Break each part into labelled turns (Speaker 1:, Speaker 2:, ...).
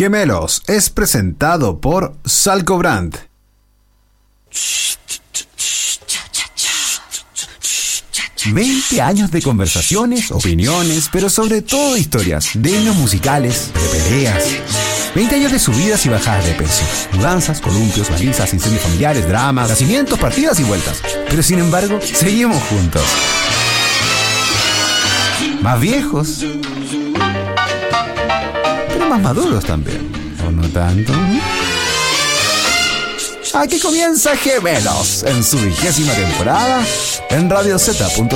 Speaker 1: Gemelos es presentado por Salco Brand. 20 años de conversaciones, opiniones, pero sobre todo historias, de himnos musicales, de peleas. 20 años de subidas y bajadas de peso, mudanzas, columpios, balizas, incendios familiares, dramas, nacimientos, partidas y vueltas. Pero sin embargo, seguimos juntos. Más viejos, más maduros también. ¿O no tanto? Aquí comienza Gemelos en su vigésima temporada en radiozeta.cl.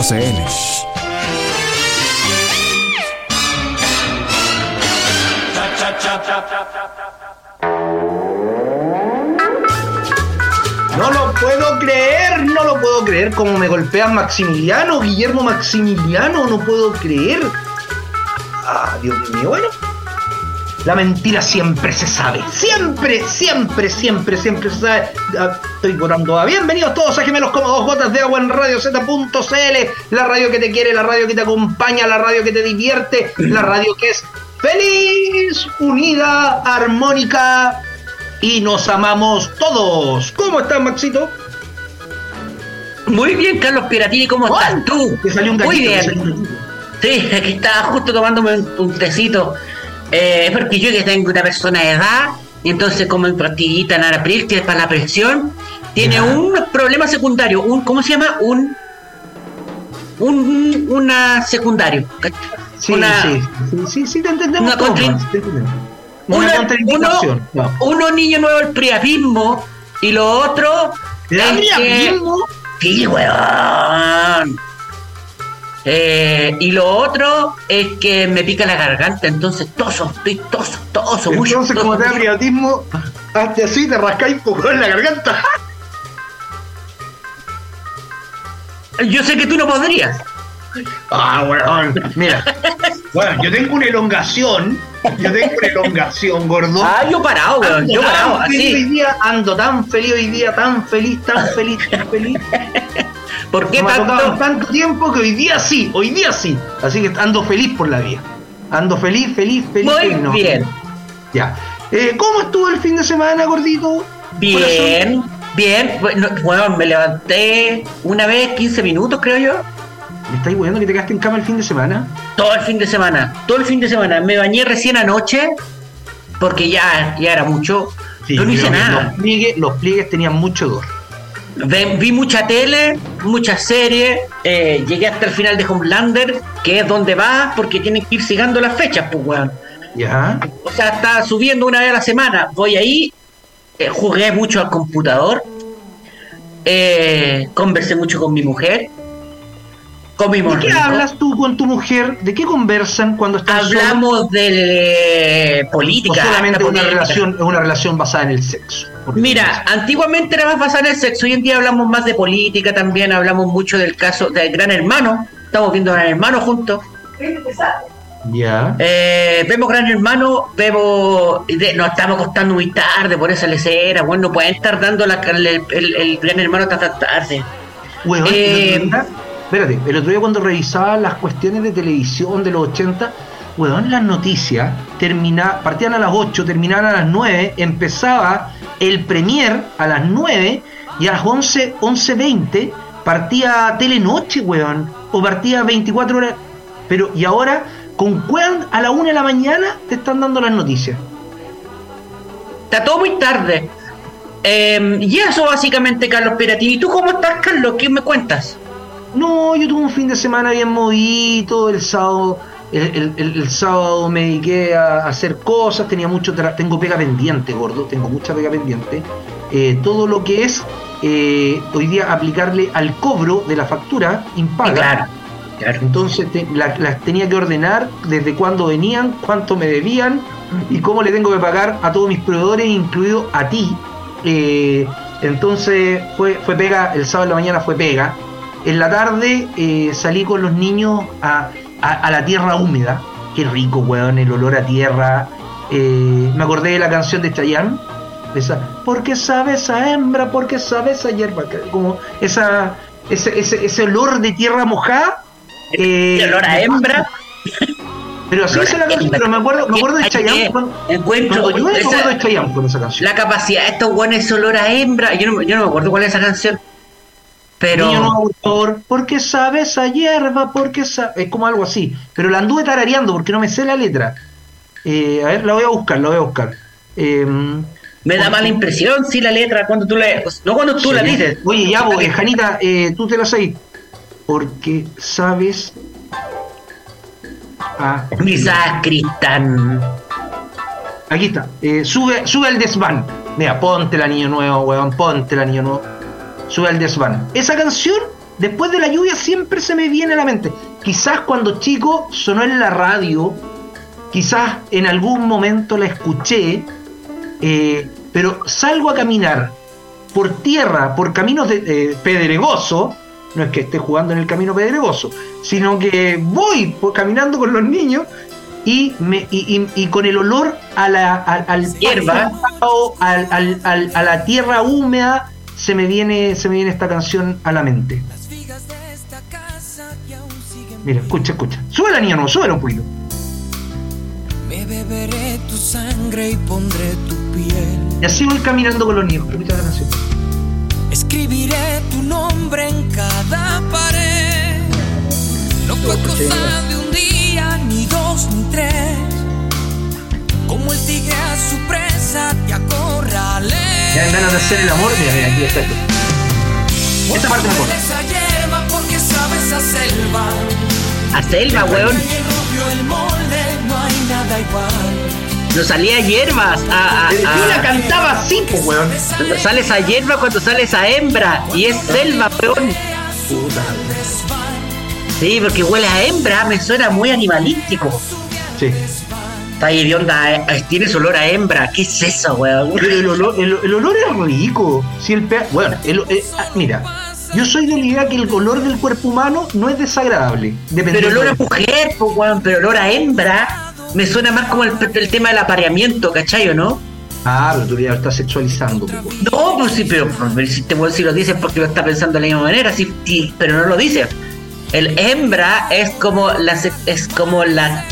Speaker 2: No lo puedo creer, no lo puedo creer. Como me golpean Maximiliano, Guillermo Maximiliano, no puedo creer. Ah, Dios mío, bueno. La mentira siempre se sabe. Siempre, siempre, siempre, siempre se sabe. Ah, Estoy votando a bienvenidos todos a Gemelos como dos gotas de agua en Radio Z.cl. La radio que te quiere, la radio que te acompaña, la radio que te divierte, la radio que es feliz, unida, armónica y nos amamos todos. ¿Cómo estás, Maxito?
Speaker 3: Muy bien, Carlos Piratini, ¿cómo estás tú?
Speaker 2: Te salió un
Speaker 3: Muy
Speaker 2: gatito,
Speaker 3: bien. Sí, aquí estaba justo tomándome un, un tecito. Eh, porque yo que tengo una persona de edad, y entonces como en pastillita en Arapril, que es para la presión, tiene un problema secundario, un ¿cómo se llama? Un un una secundario.
Speaker 2: Sí,
Speaker 3: Una-
Speaker 2: sí, sí, te entendemos.
Speaker 3: una contra-
Speaker 2: Max, te entendemos. Una,
Speaker 3: Una-
Speaker 2: contraindicación. No.
Speaker 3: Uno niño nuevo el priapismo y lo otro
Speaker 2: ¿La
Speaker 3: es
Speaker 2: mía
Speaker 3: que-? Sí, weón. Eh, y lo otro es que me pica la garganta, entonces toso, estoy toso, toso, mucho.
Speaker 2: Entonces,
Speaker 3: toso,
Speaker 2: como te da
Speaker 3: mucho.
Speaker 2: priatismo, hazte así, te rascáis un poco en la garganta.
Speaker 3: Yo sé que tú no podrías.
Speaker 2: Ah, weón. Mira, bueno, yo tengo una elongación. Yo tengo una elongación, gordo.
Speaker 3: Ah, yo parado, weón, yo parado,
Speaker 2: hoy día, ando tan feliz hoy día, tan feliz, tan feliz, tan feliz.
Speaker 3: ¿Por qué
Speaker 2: No
Speaker 3: tanto?
Speaker 2: tanto tiempo que hoy día sí, hoy día sí. Así que ando feliz por la vida. Ando feliz, feliz, feliz.
Speaker 3: Muy
Speaker 2: feliz, no.
Speaker 3: bien,
Speaker 2: Ya. Eh, ¿Cómo estuvo el fin de semana, gordito?
Speaker 3: bien, bien. Bueno, me levanté una vez 15 minutos, creo yo.
Speaker 2: ¿Me estáis weando que te quedaste en cama el fin de semana?
Speaker 3: Todo el fin de semana, todo el fin de semana. Me bañé recién anoche porque ya, ya era mucho. Yo no hice nada.
Speaker 2: Los pliegues, los pliegues tenían mucho dolor.
Speaker 3: Ve- vi mucha tele, muchas series, eh, llegué hasta el final de Homelander, que es donde va, porque tienen que ir siguiendo las fechas, pues, weón.
Speaker 2: ¿Ya?
Speaker 3: O sea, está subiendo una vez a la semana. Voy ahí, eh, jugué mucho al computador, eh, conversé mucho con mi mujer, comimos
Speaker 2: ¿De qué
Speaker 3: rico,
Speaker 2: hablas tú con tu mujer? ¿De qué conversan cuando están solos?
Speaker 3: hablamos de eh,
Speaker 2: ¿O
Speaker 3: política.
Speaker 2: solamente una
Speaker 3: política.
Speaker 2: relación, es una relación basada en el sexo? Porque-
Speaker 3: Mira, antiguamente era más basada en el sexo, hoy en día hablamos más de política también, hablamos mucho del caso del Gran Hermano, estamos viendo Gran Hermano juntos,
Speaker 2: Ya.
Speaker 3: eh, vemos Gran Hermano, vemos, de- nos estamos acostando muy tarde por esa lecera, bueno, no pueden estar dando la, el, el- el Gran Hermano hasta tan tarde.
Speaker 2: Weón,
Speaker 3: Eh,
Speaker 2: el otro día- espérate, el otro día cuando revisaba las cuestiones de televisión de los 80, weón, las noticias termina, partían a las 8, terminaban a las 9, empezaba el premier a las 9 y a las 11, 11.20 partía Telenoche, weón, o partía 24 horas. Pero, y ahora, con cuán a la 1 de la mañana te están dando las noticias.
Speaker 3: Está todo muy tarde. Eh, y eso básicamente, Carlos Piratini. ¿Y tú cómo estás, Carlos? ¿Qué me cuentas?
Speaker 2: No, yo tuve un fin de semana bien movido, el sábado, el, el- sábado me dediqué a hacer cosas, tenía mucho tengo pega pendiente, gordo, tengo mucha pega pendiente. Eh, todo lo que es eh, hoy día aplicarle al cobro de la factura impaga.
Speaker 3: Claro, claro.
Speaker 2: Entonces te- la- las tenía que ordenar desde cuándo venían, cuánto me debían y cómo le tengo que pagar a todos mis proveedores, incluido a ti. Eh, entonces fue, fue pega, el sábado en la mañana fue pega. En la tarde salí con los niños a, a- a la tierra húmeda. Qué rico, weón, el olor a tierra. Eh, me acordé de la canción de Chayanne. Esa, porque sabe esa hembra, porque sabe esa hierba. Como esa, ese, ese, ese olor de tierra mojada. eh,
Speaker 3: El olor a hembra.
Speaker 2: Pero así es la canción, pero me acuerdo, me acuerdo de Chayanne
Speaker 3: Encuentro
Speaker 2: llueve, me acuerdo de Chayanne con esa canción.
Speaker 3: la capacidad de estos guanes es olor a hembra. Yo no, yo no me acuerdo cuál es esa canción. Pero.
Speaker 2: Niño nuevo, por porque sabe esa hierba, porque sabe... Es como algo así. Pero la anduve tarareando porque no me sé la letra. Eh, a ver, la voy a buscar, la voy a buscar. Eh,
Speaker 3: Me da mala impresión si la letra cuando tú la. No cuando tú la
Speaker 2: sí.
Speaker 3: dices.
Speaker 2: Oye, ya, pues, Janita, eh, tú te la sabes. Porque sabes... Ah,
Speaker 3: Misa Cristán.
Speaker 2: aquí está. Eh, sube, sube al desván. Mira, ponte la niño nuevo, weón, ponte la niño nuevo. Sube al desván. Esa canción, después de la lluvia, siempre se me viene a la mente. Quizás cuando chico sonó en la radio, quizás en algún momento la escuché, eh, pero salgo a caminar por tierra, por caminos de, eh, pedregosos, no es que esté jugando en el camino pedregoso, sino que voy por- caminando con los niños y, me, y, y- y con el olor a la, al
Speaker 3: Hierba.
Speaker 2: al- al- a la tierra húmeda, se me viene, se me viene esta canción a la mente. Mira, escucha, escucha. Sube la niña, no, súbelo un poquito.
Speaker 4: Me beberé tu sangre y pondré tu piel.
Speaker 2: Y así voy caminando con los niños. Escucha la canción.
Speaker 4: Escribiré tu nombre en cada pared. No fue cosa de un día, ni dos, ni tres. Como el tigre a su presa te acorralé.
Speaker 2: Ya dan ganas de hacer el amor. Mira, mira, aquí está esto. Esta parte me acuerdo.
Speaker 4: Esa hierba porque sabes a selva.
Speaker 3: A Selva, weón.
Speaker 4: No
Speaker 3: salía hierbas. A, a-
Speaker 2: Yo la cantaba así, pues, weón.
Speaker 3: cuando sales a hierba cuando sales a hembra. Y es selva, weón. Sí, porque huele a hembra. Me suena muy animalístico.
Speaker 2: Sí.
Speaker 3: Está ahí de onda. eh, Tienes olor a hembra. ¿Qué es eso, weón?
Speaker 2: Pero el olor, el, el olor es rico. Si el pe- bueno, el- eh, ah, mira, yo soy de la idea que el olor del cuerpo humano no es desagradable.
Speaker 3: Pero olor a mujer, po, weón. Pero olor a hembra. Me suena más como el, el tema del apareamiento, ¿cachai o no?
Speaker 2: Ah, pero tú ya lo estás sexualizando. po.
Speaker 3: No, pues sí, pero pero si, te, si lo dices porque lo está pensando de la misma manera, sí, sí, pero no lo dices. El hembra es como la es como la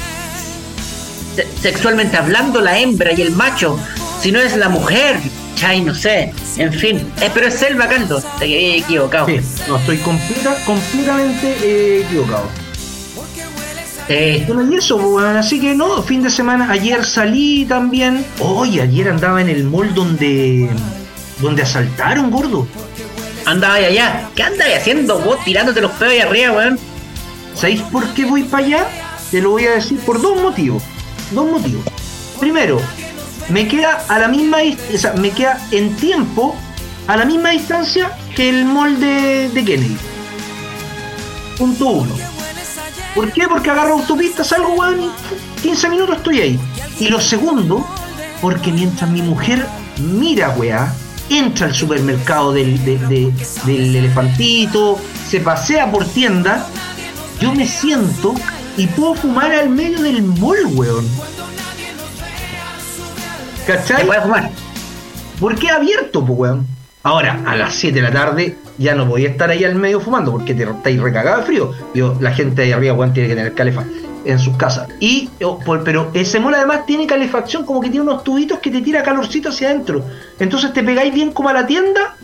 Speaker 3: sexualmente hablando la hembra y el macho, si no es la mujer, chai, no sé, en fin, Eh, pero es selva caldo, te he equivocado.
Speaker 2: Sí, no, estoy completa, completamente eh, equivocado.
Speaker 3: Sí.
Speaker 2: Bueno, y eso, pues, weón, así que no, fin de semana, ayer salí también. Hoy, ayer andaba en el mall donde donde asaltaron, gordo.
Speaker 3: Andaba allá, ¿qué andas haciendo vos tirándote los pedos ahí arriba, weón?
Speaker 2: ¿Sabéis por qué voy para allá? Te lo voy a decir por dos motivos. Dos motivos. Primero, me queda a la misma o me queda en tiempo a la misma distancia que el mall de, Kennedy. Punto uno. ¿Por qué? Porque agarro autopista, salgo, weón, y 15 minutos estoy ahí. Y lo segundo, porque mientras mi mujer mira, weá, entra al supermercado del, de- de- del elefantito, se pasea por tienda, yo me siento y puedo fumar al medio del mall, weón.
Speaker 3: ¿Te
Speaker 2: ¿Cachai?
Speaker 3: puedes fumar?
Speaker 2: Porque es abierto, pues, weón. Ahora, a las 7 de la tarde ya no voy a estar ahí al medio fumando porque te estáis recagado de frío. Yo, la gente ahí arriba, weón, tiene que tener calefacción en sus casas. Y, oh, por- pero ese mall además tiene calefacción, como que tiene unos tubitos que te tira calorcito hacia adentro. Entonces te pegáis bien como a la tienda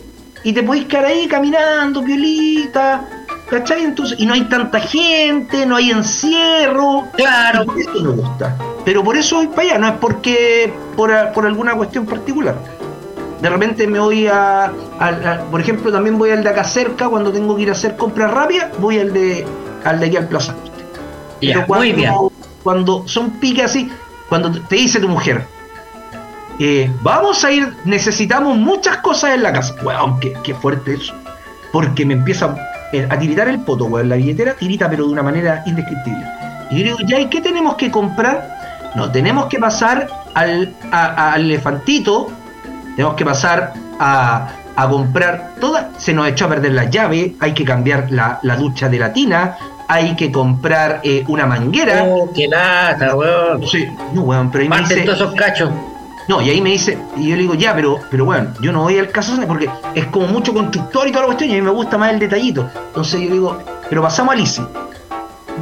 Speaker 2: y te podéis quedar ahí caminando, violita. ¿Cachai? Entonces, y no hay tanta gente, no hay encierro.
Speaker 3: Claro.
Speaker 2: Eso me gusta. Pero por eso voy para allá, no es porque por, por alguna cuestión particular. De repente me voy a, a- a- por ejemplo, también voy al de acá cerca cuando tengo que ir a hacer compras rápidas, voy al de al de aquí al Plaza. Norte. Pero cuando,
Speaker 3: muy bien.
Speaker 2: cuando son piques así, cuando te dice tu mujer, eh, vamos a ir, necesitamos muchas cosas en la casa. Weón, qué, qué fuerte eso. Porque me empieza a tiritar el poto, weón. La billetera tirita, pero de una manera indescriptible. Y yo digo, ya, ¿y qué tenemos que comprar? No, tenemos que pasar al, a- a- al elefantito, tenemos que pasar a, a comprar toda. Se nos echó a perder la llave, hay que cambiar la, la ducha de la tina, hay que comprar eh, una manguera.
Speaker 3: Oh, qué lata, weón.
Speaker 2: Sí, no, weón, pero ahí me dice.
Speaker 3: todos esos cachos.
Speaker 2: No, y ahí me dice, y yo le digo, ya, pero, pero bueno, yo no voy al caso porque es como mucho constructor y toda la cuestión, y a mí me gusta más el detallito. Entonces yo le digo, pero pasamos a Lisi.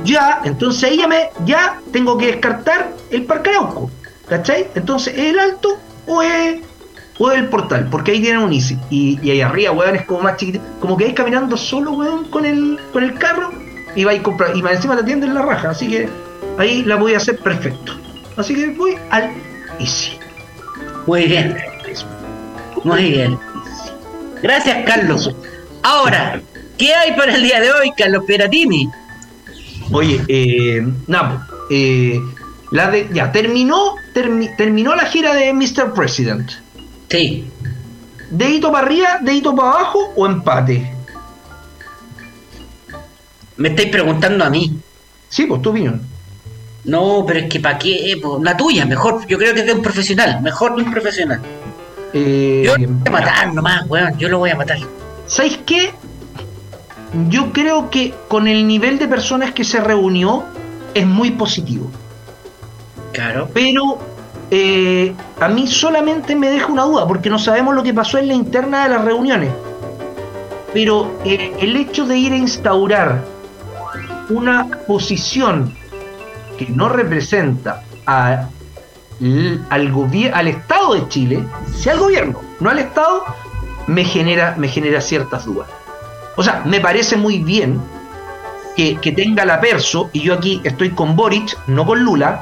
Speaker 2: ya, entonces ya, me, ya tengo que descartar el Parque Arauco. ¿Cachai? Entonces, ¿es el alto o es, o es el portal? Porque ahí tienen un ICI. Y, ahí arriba, weón, es como más chiquitito. Como que vais caminando solo, weón, con el, con el carro y vais comprar. Y más encima te atienden la raja. Así que ahí la voy a hacer perfecto. Así que voy al ICI.
Speaker 3: Muy bien. Muy bien. Gracias, Carlos. Ahora, ¿qué hay para el día de hoy, Carlos Peratini?
Speaker 2: Oye, eh, nada, eh, la de, ya, terminó, termi- terminó la gira de Mr. President.
Speaker 3: Sí.
Speaker 2: ¿Dedito para arriba, dedito para abajo o empate?
Speaker 3: Me estáis preguntando a mí.
Speaker 2: Sí, pues tu opinión.
Speaker 3: No, pero es que para qué, Pues, la tuya, mejor, yo creo que es de un profesional, mejor de un profesional.
Speaker 2: Eh,
Speaker 3: Yo lo voy a matar nomás, weón, yo lo voy a matar.
Speaker 2: ¿Sabéis qué? Yo creo que con el nivel de personas que se reunió es muy positivo.
Speaker 3: Claro.
Speaker 2: Pero eh, a mí solamente me deja una duda, porque no sabemos lo que pasó en la interna de las reuniones. Pero eh, el hecho de ir a instaurar una posición que no representa a- al, al Estado de Chile, sea al gobierno, no al Estado, me genera, me genera ciertas dudas. O sea, me parece muy bien que, que tenga la perso, y yo aquí estoy con Boric, no con Lula,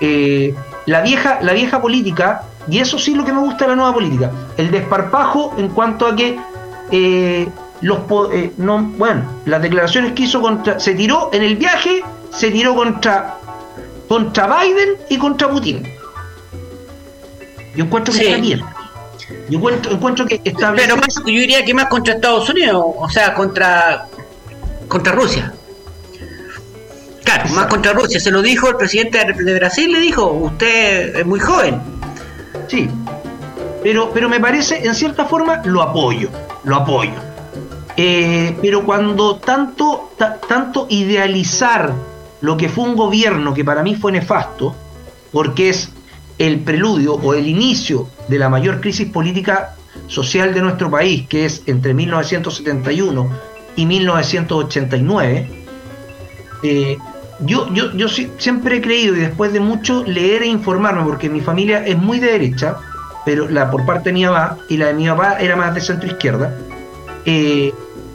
Speaker 2: eh, la vieja la vieja política y eso sí lo que me gusta de la nueva política el desparpajo en cuanto a que eh, los eh, no bueno las declaraciones que hizo contra se tiró en el viaje se tiró contra contra Biden y contra Putin yo encuentro que
Speaker 3: Sí.
Speaker 2: está bien yo encuentro, encuentro que establece
Speaker 3: Pero más, yo diría que más contra Estados Unidos, o sea, contra contra Rusia. Claro, más contra Rusia. Se lo dijo el presidente de Brasil, le dijo, usted es muy joven.
Speaker 2: Sí, pero, pero me parece, en cierta forma, lo apoyo, lo apoyo. Eh, pero cuando tanto, ta- tanto idealizar lo que fue un gobierno que para mí fue nefasto, porque es el preludio o el inicio de la mayor crisis política social de nuestro país, que es entre 1971 y 1989, eh, yo, yo, yo siempre he creído, y después de mucho leer e informarme, porque mi familia es muy de derecha, pero la por parte de mi mamá y la de mi papá era más de centro izquierda, eh,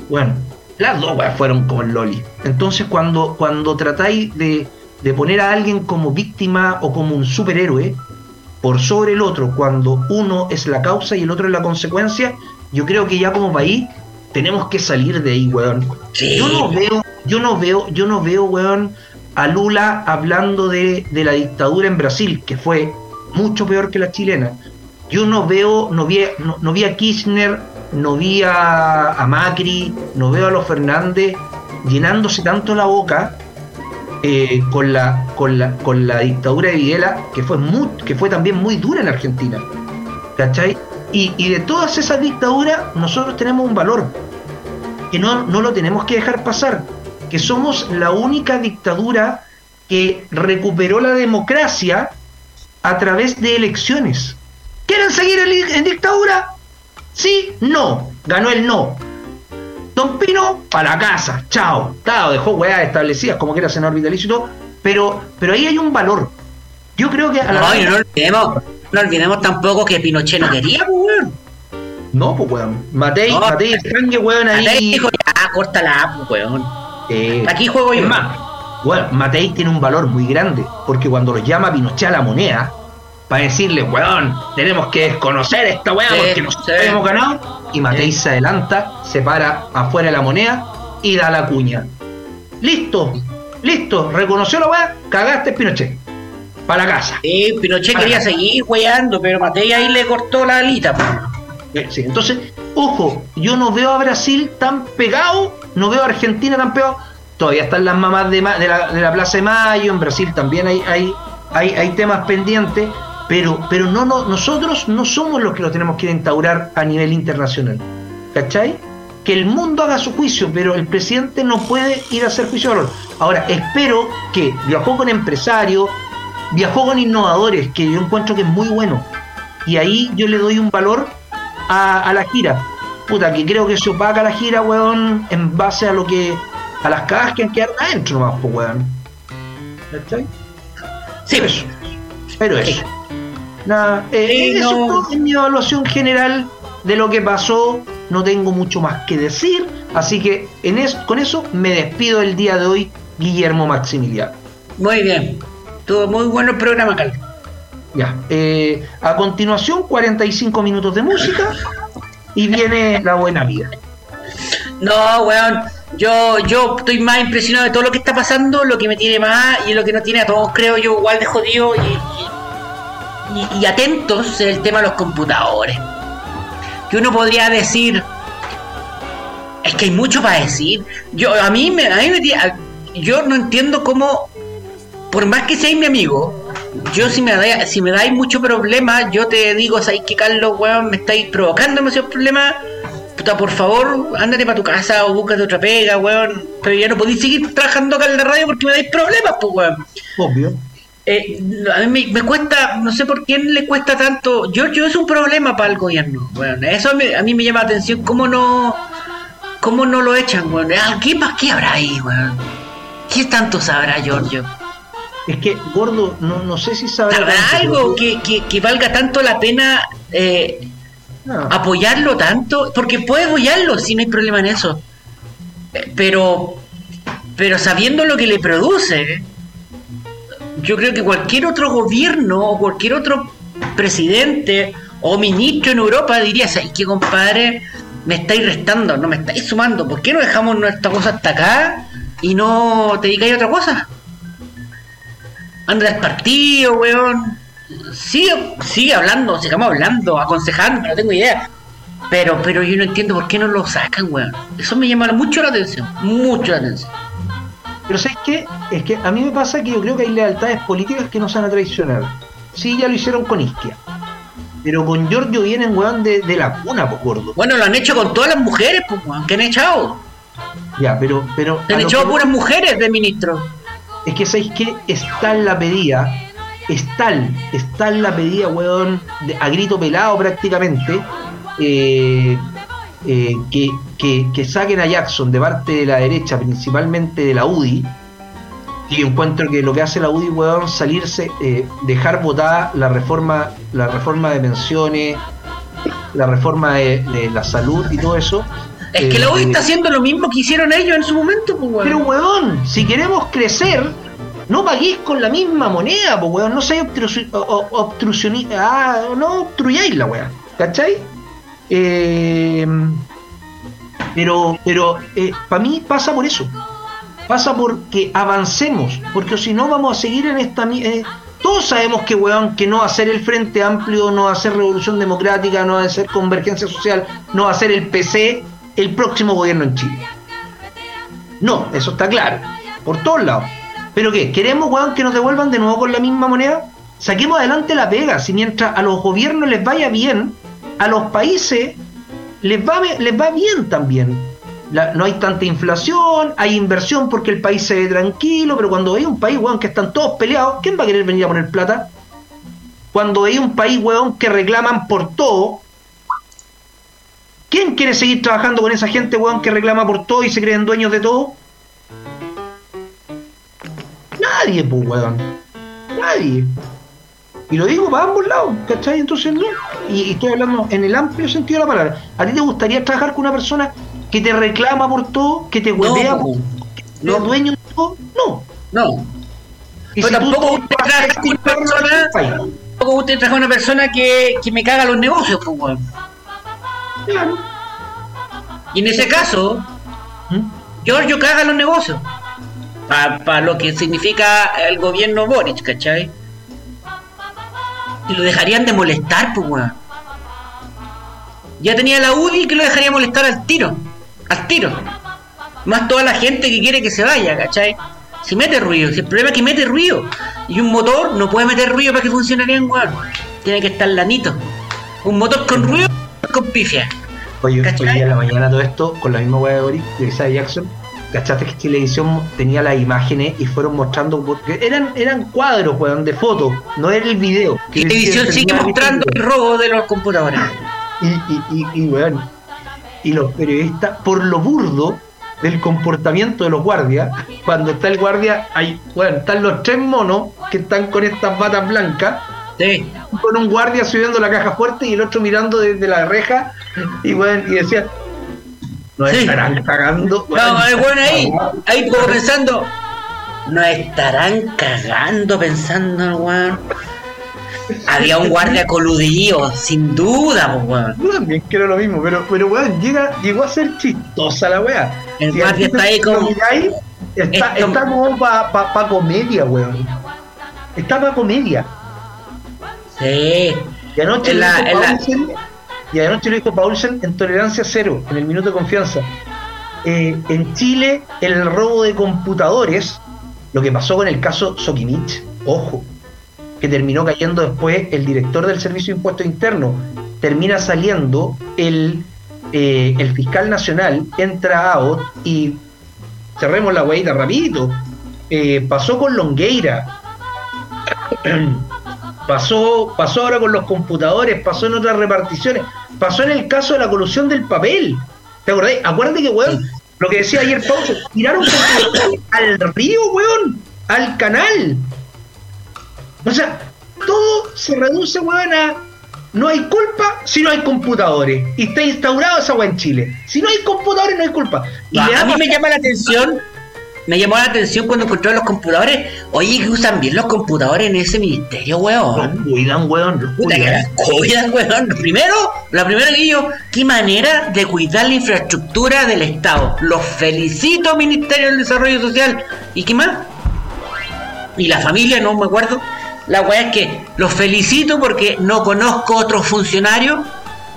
Speaker 2: bueno, las dos weas fueron como el Loli. Entonces cuando, cuando tratáis de, de poner a alguien como víctima o como un superhéroe por sobre el otro, cuando uno es la causa y el otro es la consecuencia, yo creo que ya como país tenemos que salir de ahí, weón.
Speaker 3: Sí.
Speaker 2: Yo no veo, yo no veo, yo no veo, weón, a Lula hablando de, de la dictadura en Brasil, que fue mucho peor que la chilena. Yo no veo, no vi, no, no vi a Kirchner, no vi a, a Macri, no veo a los Fernández llenándose tanto la boca eh, con, la, con, la, con la dictadura de Videla, que fue, muy, que fue también muy dura en Argentina. ¿Cachai? Y, y de todas esas dictaduras, nosotros tenemos un valor que no, no lo tenemos que dejar pasar, que somos la única dictadura que recuperó la democracia a través de elecciones. ¿Quieren seguir en, en dictadura? Sí, no. Ganó el no. Don Pino, para la casa, chao. Claro, dejó weas establecidas como que era senador vitalicio y todo, pero, pero ahí hay un valor. Yo creo que a la
Speaker 3: No, no olvidemos, no olvidemos tampoco que Pinochet no quería, pues, weón.
Speaker 2: No, pues weón. Matei,
Speaker 3: No.
Speaker 2: Matei Franque, weón, ahí.
Speaker 3: Matei dijo, ya, córtala, pues, weón.
Speaker 2: Eh,
Speaker 3: Aquí juego yo.
Speaker 2: Es más, bueno, Matei tiene un valor muy grande, porque cuando lo llama Pinochet a la moneda, para decirle, weón, tenemos que desconocer esta weá
Speaker 3: Sí,
Speaker 2: porque nosotros
Speaker 3: sí.
Speaker 2: hemos ganado, y Matei se adelanta, se para afuera de la moneda y da la cuña. Listo, listo, reconoció la weá, cagaste Pinochet. Para la casa.
Speaker 3: Sí, Pinochet quería seguir weando, pero Matei ahí le cortó la alita.
Speaker 2: Eh, sí, entonces, ojo, yo no veo a Brasil tan pegado, no veo a Argentina tan pegado. Todavía están las mamás de, de, la, de la Plaza de Mayo, en Brasil también hay, hay, hay, hay temas pendientes, pero, pero no, no, nosotros no somos los que lo tenemos que instaurar a nivel internacional. ¿Cachai? Que el mundo haga su juicio, pero el presidente no puede ir a hacer juicio de valor. Ahora, espero que viajó con empresarios, viajó con innovadores, que yo encuentro que es muy bueno. Y ahí yo le doy un valor a, a la gira. Puta, que creo que se opaca la gira, weón, en base a lo que a las cajas que quedan adentro nomás, pues, weón. ¿Cachai?
Speaker 3: Sí,
Speaker 2: Pero eso. Pero eso. Nada, eh,
Speaker 3: Sí,
Speaker 2: eso
Speaker 3: no.
Speaker 2: es mi evaluación general de lo que pasó. No tengo mucho más que decir. Así que en es- con eso me despido el día de hoy, Guillermo Maximiliano.
Speaker 3: muy bien. Tuvo muy bueno el programa, Carlos.
Speaker 2: Ya. eh, a continuación, 45 minutos de música. Y viene la buena vida.
Speaker 3: No, weón. Yo, yo estoy más impresionado de todo lo que está pasando, lo que me tiene más y lo que no tiene a todos, creo yo, igual de jodido y, y, atentos el tema de los computadores. Que uno podría decir, es que hay mucho para decir. Yo, a mí me, a mí me yo no entiendo cómo, por más que seáis mi amigo, yo si me, si me dais mucho problema, yo te digo, ¿sabes que Carlos, weón, me estáis provocando demasiados problemas? Puta, por favor, ándate para tu casa o búscate otra pega, weón. Pero ya no podéis seguir trabajando acá en la radio porque me dais problemas, pues, weón.
Speaker 2: Obvio.
Speaker 3: Eh, a mí me, me cuesta, no sé por quién le cuesta tanto. Yo es un problema para el gobierno, weón. Eso a mí me llama la atención, cómo no, cómo no lo echan, weón. Ah, ¿Qué más qué habrá ahí, weón? ¿Qué tanto sabrá Giorgio?
Speaker 2: Es que, gordo, no, no sé si sabrá.
Speaker 3: ¿Habrá
Speaker 2: tanto,
Speaker 3: algo que, que, que valga tanto la pena eh,
Speaker 2: No.
Speaker 3: apoyarlo tanto? Porque puede apoyarlo, si no hay problema en eso. Pero, pero sabiendo lo que le produce, yo creo que cualquier otro gobierno o cualquier otro presidente o ministro en Europa diría, ¿sabes qué, compadre? Me estáis restando, no me estáis sumando. ¿Por qué no dejamos nuestra cosa hasta acá y no te dedicáis a otra cosa? Anda al partido, weón. Sigue, sigue hablando, sigamos hablando, aconsejando, no tengo idea. Pero, pero yo no entiendo por qué no lo sacan, weón. Eso me llama mucho la atención, mucho la atención.
Speaker 2: Pero ¿sabes qué? Es que a mí me pasa que yo creo que hay lealtades políticas que no se van a traicionar. Sí, ya lo hicieron con Isquia. Pero con Giorgio vienen, weón, de, de la cuna, pues gordo.
Speaker 3: Bueno, lo han hecho con todas las mujeres, pues, weón, que han echado.
Speaker 2: Ya, pero... pero
Speaker 3: Se han echado
Speaker 2: que-
Speaker 3: puras mujeres de ministro.
Speaker 2: Es que ¿sabéis qué? Está en la pedida, está, está en la pedida, weón, de- a grito pelado prácticamente, eh, eh, que, que, que saquen a Jackson de parte de la derecha, principalmente de la UDI, y encuentro que lo que hace la UDI, weón, salirse, eh, dejar votada la reforma, la reforma de pensiones, la reforma de, de la salud y todo eso.
Speaker 3: Es que la UDI
Speaker 2: eh,
Speaker 3: está haciendo lo mismo que hicieron ellos en su momento, pues, weón.
Speaker 2: pero weón, si queremos crecer, no paguéis con la misma moneda, pues weón, no seáis obstrucionistas, ah, no obstruyáis la weá, ¿cachai? Eh, pero, pero para mí pasa por eso, pasa porque avancemos, porque si no vamos a seguir en esta... eh, todos sabemos que, weón, que no ser el Frente Amplio, no ser Revolución Democrática, no ser Convergencia Social, no ser el PC el próximo gobierno en Chile. No, eso está claro. Por todos lados. ¿Pero qué? ¿Queremos, weón, que nos devuelvan de nuevo con la misma moneda? Saquemos adelante la pega. Si mientras a los gobiernos les vaya bien, a los países les va, les va bien también. No hay tanta inflación, hay inversión porque el país se ve tranquilo, pero cuando hay un país, weón, que están todos peleados, ¿quién va a querer venir a poner plata? Cuando hay un país, weón, que reclaman por todo, ¿quién quiere seguir trabajando con esa gente, weón, que reclama por todo y se creen dueños de todo? Nadie, pues, weón. Nadie. Y lo digo para ambos lados, ¿cachai? Entonces, no. Y, y estoy hablando en el amplio sentido de la palabra. ¿A ti te gustaría trabajar con una persona que te reclama por todo, que te huevea
Speaker 3: No,
Speaker 2: por que es dueño de todo? No.
Speaker 3: No.
Speaker 2: Y
Speaker 3: Pero
Speaker 2: si
Speaker 3: tampoco
Speaker 2: te-
Speaker 3: usted trabaja con una persona, tampoco usted trabaja una persona que, que me caga los negocios, pues, weón.
Speaker 2: Claro.
Speaker 3: Y en ese caso,
Speaker 2: ¿Mm?
Speaker 3: Giorgio caga los negocios. Para lo que significa el gobierno Boric, ¿cachai? Y lo dejarían de molestar, pues, weón. Ya tenía la UDI que lo dejaría molestar al tiro. Al tiro. Más toda la gente que quiere que se vaya, ¿cachai? Si mete ruido, si el problema es que mete ruido. Y un motor no puede meter ruido para que funcione bien, weón. Tiene que estar lanito. Un motor con ruido, con pifia.
Speaker 2: Oye, hoy día en la mañana todo esto, con la misma weá de Boris, de Jackson, ¿cachaste que Televisión tenía las imágenes y fueron mostrando, eran, eran cuadros, weón, de fotos, no era el video.
Speaker 3: Y Televisión sigue mostrando el robo de los computadores.
Speaker 2: Y, y, y, y, weón, y los periodistas, por lo burdo, del comportamiento de los guardias. Cuando está el guardia, hay, bueno, están los tres monos que están con estas batas blancas,
Speaker 3: Sí.
Speaker 2: con un guardia subiendo la caja fuerte y el otro mirando desde la reja y, bueno, y decía,
Speaker 3: Sí.
Speaker 2: estarán cagando. weón".
Speaker 3: No, el bueno ahí, ahí como pensando, no estarán cagando pensando weón. Había un guardia coludido, sin duda, pues weón.
Speaker 2: Yo también quiero lo mismo, pero, pero weón, llega, llegó a ser chistosa la weá.
Speaker 3: El
Speaker 2: Si
Speaker 3: guardia está ahí como-
Speaker 2: miráis, Está, está como para pa, pa comedia, weón. Está para comedia.
Speaker 3: Sí.
Speaker 2: Y anoche,
Speaker 3: En la- en la-
Speaker 2: y anoche lo dijo Paulsen en Tolerancia Cero, en el Minuto de Confianza. Eh, en Chile, el robo de computadores, lo que pasó con el caso Sokimich, ojo, que terminó cayendo después el director del Servicio de Impuestos Internos, termina saliendo el, eh, el fiscal nacional, entra a OT y cerremos la hueita rapidito. Eh, pasó con Longueira, pasó, pasó ahora con los computadores, pasó en otras reparticiones, pasó en el caso de la colusión del papel. ¿Te acordás? Acuérdate que, weón, lo que decía ayer Paucho, tiraron computadores al río, weón, al canal. O sea, todo se reduce, weón, a no hay culpa si no hay computadores. Y está instaurado esa weá en Chile. Si no hay computadores, no hay culpa. Y
Speaker 3: No, a mí me llama la atención, me llamó la atención cuando encontré los computadores. Oye, que usan bien los computadores en ese ministerio, weón.
Speaker 2: Los cuidan, weón. los
Speaker 3: Puta que
Speaker 2: cuidan.
Speaker 3: weón. Primero, la primera que yo, qué manera de cuidar la infraestructura del Estado. Los felicito, Ministerio del Desarrollo Social. ¿Y qué más? Y la familia, no me acuerdo. La weá es que los felicito porque no conozco otros funcionarios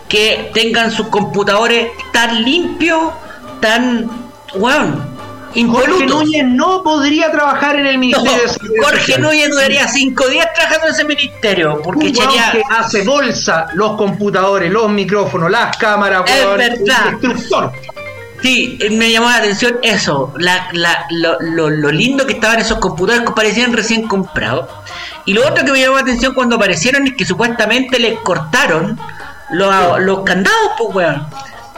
Speaker 3: que tengan sus computadores tan limpios, tan, weón,
Speaker 2: Jorge
Speaker 3: impolutos.
Speaker 2: Núñez no podría trabajar en el
Speaker 3: No,
Speaker 2: Ministerio de Seguridad
Speaker 3: Jorge. Núñez duraría cinco días trabajando en ese ministerio porque echaría
Speaker 2: que hace bolsa los computadores, los micrófonos, las cámaras,
Speaker 3: Es verdad.
Speaker 2: un destructor.
Speaker 3: Sí, me llamó la atención eso, la, la- lo, lo- lo lindo que estaban esos computadores que parecían recién comprados. Y lo otro que me llamó la atención cuando aparecieron es que supuestamente les cortaron los, los candados, pues weón.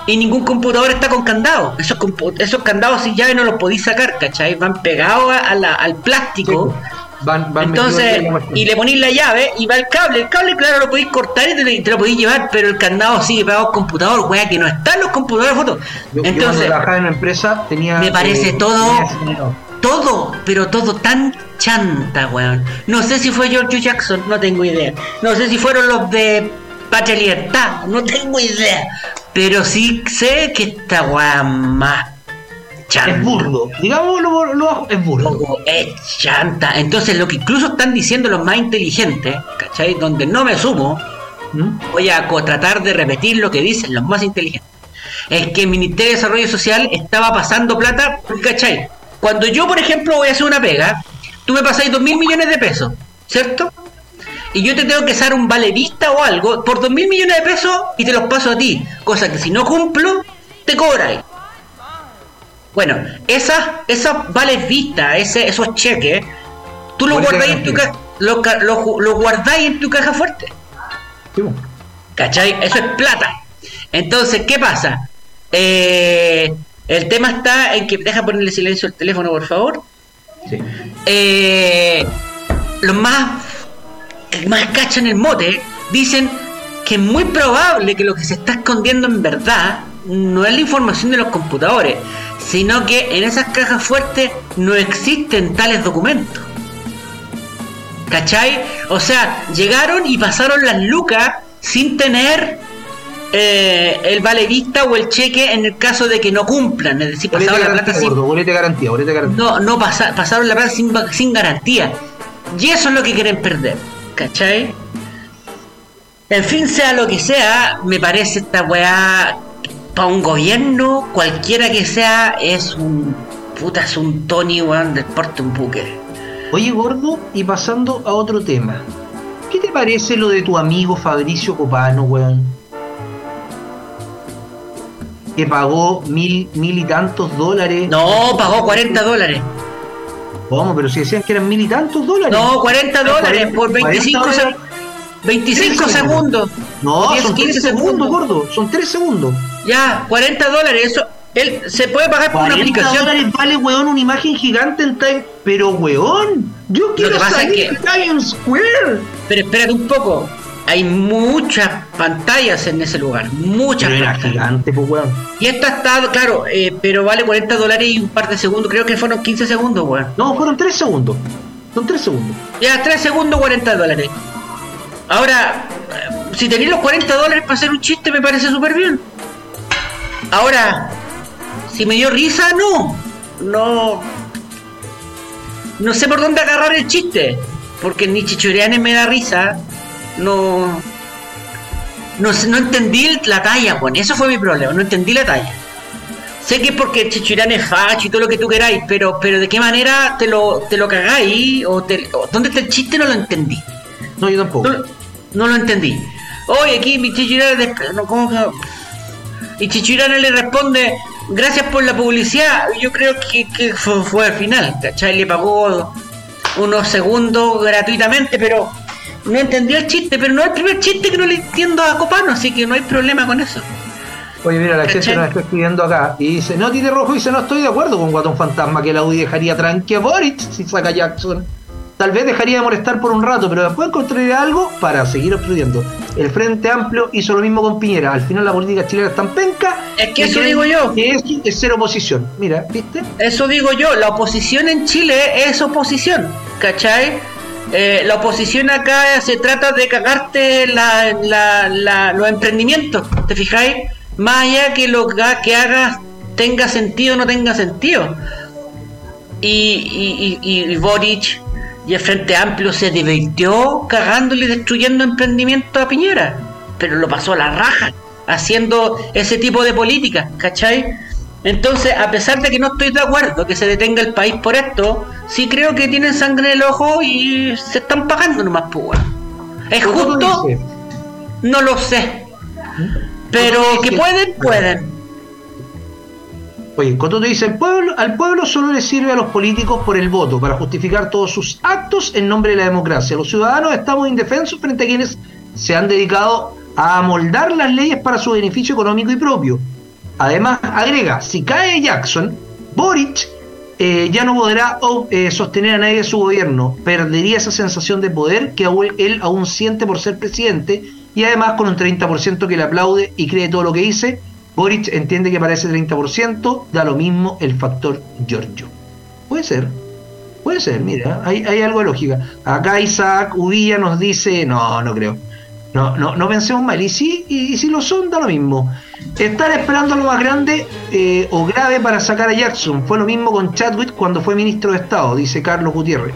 Speaker 3: Y ningún computador está con candado. Esos, esos candados sin llave no los podéis sacar, ¿cachai? Van pegados a- a la- al plástico.
Speaker 2: Van, van
Speaker 3: Entonces, y le ponéis la llave y va el cable. El cable, claro, lo podéis cortar y te, lo- te lo podéis llevar, pero el candado sigue pegado al computador, weá, que no están los computadores foto.
Speaker 2: Yo- yo
Speaker 3: Entonces,
Speaker 2: trabajaba en una empresa tenía.
Speaker 3: me parece
Speaker 2: eh,
Speaker 3: todo- todo, pero todo tan chanta, weón. No sé si fue George Jackson, no tengo idea. No sé si fueron los de Patria Libertad, no tengo idea. Pero sí sé que esta weá más chanta.
Speaker 2: Es burdo. Digámoslo lo es burdo.
Speaker 3: Es chanta. Entonces, lo que incluso están diciendo los más inteligentes, ¿cachai? Donde no me sumo,
Speaker 2: ¿Mm?
Speaker 3: voy a tratar de repetir lo que dicen los más inteligentes. Es que el Ministerio de Desarrollo Social estaba pasando plata, ¿cachai? Cuando yo, por ejemplo, voy a hacer una pega, tú me pasáis dos mil millones de pesos, ¿cierto? Y yo te tengo que hacer un vale vista o algo por dos mil millones de pesos y te los paso a ti. Cosa que si no cumplo, te cobráis. Bueno, esas, esas vales vistas, ese, esos cheques, tú los guardáis en tu caja, los, los- los guardáis en tu caja fuerte.
Speaker 2: Sí.
Speaker 3: ¿Cachai? Eso es plata. Entonces, ¿qué pasa? Eh, el tema está en que. Deja ponerle silencio al teléfono, por favor.
Speaker 2: Sí.
Speaker 3: Eh, los más. Que más cachan el mote dicen que es muy probable que lo que se está escondiendo en verdad no es la información de los computadores, sino que en esas cajas fuertes no existen tales documentos. ¿Cachai? O sea, llegaron y pasaron las lucas sin tener eh, el vale vista o el cheque en el caso de que no cumplan. Es decir, pasaron la plata sin,
Speaker 2: gordo, garantía,
Speaker 3: no, no pasa- pasaron la plata sin garantía. Y eso es lo que quieren perder. ¿Cachai? En fin, sea lo que sea, me parece esta weá para un gobierno, cualquiera que sea, es un. Puta, es un Tony, weón, del porte un buque.
Speaker 2: Oye, gordo, y pasando a otro tema. ¿Qué te parece lo de tu amigo Fabricio Copano, weón? Que pagó mil, mil y tantos dólares.
Speaker 3: No, pagó 40 dólares.
Speaker 2: ¿Cómo? Pero si decían que eran mil y tantos dólares.
Speaker 3: No, 40
Speaker 2: Ah,
Speaker 3: dólares por
Speaker 2: 40
Speaker 3: 25, se-
Speaker 2: dólares.
Speaker 3: 25
Speaker 2: 13
Speaker 3: segundos.
Speaker 2: No,
Speaker 3: 10,
Speaker 2: son
Speaker 3: 15
Speaker 2: 3 segundos, gordo. Son 3 segundos.
Speaker 3: Ya, 40 dólares, eso. Él se puede pagar por una
Speaker 2: 40
Speaker 3: aplicación.
Speaker 2: dólares vale, weón, una imagen gigante en Time. Pero, weón, yo quiero
Speaker 3: pasa es
Speaker 2: salir
Speaker 3: que-
Speaker 2: Times Square.
Speaker 3: Pero espérate un poco. Hay muchas pantallas en ese lugar. Muchas
Speaker 2: Pero era
Speaker 3: pantallas.
Speaker 2: gigante, pues, weón.
Speaker 3: Y esta está, claro, eh, pero vale 40 dólares y un par de segundos. Creo que fueron 15 segundos, weón.
Speaker 2: No, fueron 3 segundos. Son 3 segundos.
Speaker 3: Ya, 3 segundos, 40 dólares. Ahora, eh, si tenéis los 40 dólares para hacer un chiste, me parece súper bien. Ahora, si me dio risa, no. No. No sé por dónde agarrar el chiste. Porque ni Chichurianes me da risa. No. No, no entendí la talla, bueno, eso fue mi problema, no entendí la talla. Sé que es porque Chichurán es facho y todo lo que tú queráis, pero, pero de qué manera te lo, te lo cagáis o, te, o dónde está el chiste no lo entendí.
Speaker 2: No, yo tampoco.
Speaker 3: No, no lo entendí. Oye, aquí mi Chichurán no, ¿cómo que? Y Chichurán le responde, gracias por la publicidad. Yo creo que, que fue, fue al final, ¿cachai? Le pagó unos segundos gratuitamente, pero no entendí el chiste, pero no es el primer chiste que no le entiendo a Copano, así que no hay problema con eso.
Speaker 2: Oye, mira, la gente nos está escribiendo acá y dice, no, Tite Rojo dice, no estoy de acuerdo con Guatón Fantasma, que la UDI dejaría tranqui a Boric si saca Jackson. Tal vez dejaría de molestar por un rato, pero después encontraría algo para seguir obstruyendo. El Frente Amplio hizo lo mismo con Piñera. Al final la política chilena es tan penca.
Speaker 3: Es que eso digo yo.
Speaker 2: Que es, es ser oposición. Mira, ¿viste?
Speaker 3: Eso digo yo, la oposición en Chile es oposición, ¿cachai? Eh, la oposición acá se trata de cagarte la, la- la- los emprendimientos, ¿te fijáis? Más allá que lo que hagas tenga sentido o no tenga sentido. Y, y, y- y Boric y el Frente Amplio se divirtió cagándole y destruyendo emprendimientos a Piñera, pero lo pasó a la raja, haciendo ese tipo de política, ¿cachai? Entonces, a pesar de que no estoy de acuerdo que se detenga el país por esto, sí creo que tienen sangre en el ojo y se están pagando nomás, pues. ¿Es
Speaker 2: ¿Cómo
Speaker 3: justo? No lo sé. Pero
Speaker 2: ¿Cómo
Speaker 3: que pueden, pueden.
Speaker 2: Oye, Cototo dice, el pueblo, al pueblo solo le sirve a los políticos por el voto, para justificar todos sus actos en nombre de la democracia. Los ciudadanos estamos indefensos frente a quienes se han dedicado a amoldar las leyes para su beneficio económico y propio. Además, agrega, si cae Jackson, Boric eh, ya no podrá eh, sostener a nadie de su gobierno, perdería esa sensación de poder que él aún siente por ser presidente y además con un 30% que le aplaude y cree todo lo que dice, Boric entiende que para ese 30% da lo mismo el factor Giorgio. Puede ser, puede ser, mira, hay, hay algo de lógica. Acá Isaac Uvilla nos dice, no, no creo. No, no, no pensemos mal. Y si, y, y si lo son, da lo mismo. Estar esperando lo más grande eh, o grave para sacar a Jackson. Fue lo mismo con Chadwick cuando fue ministro de Estado, dice Carlos Gutiérrez.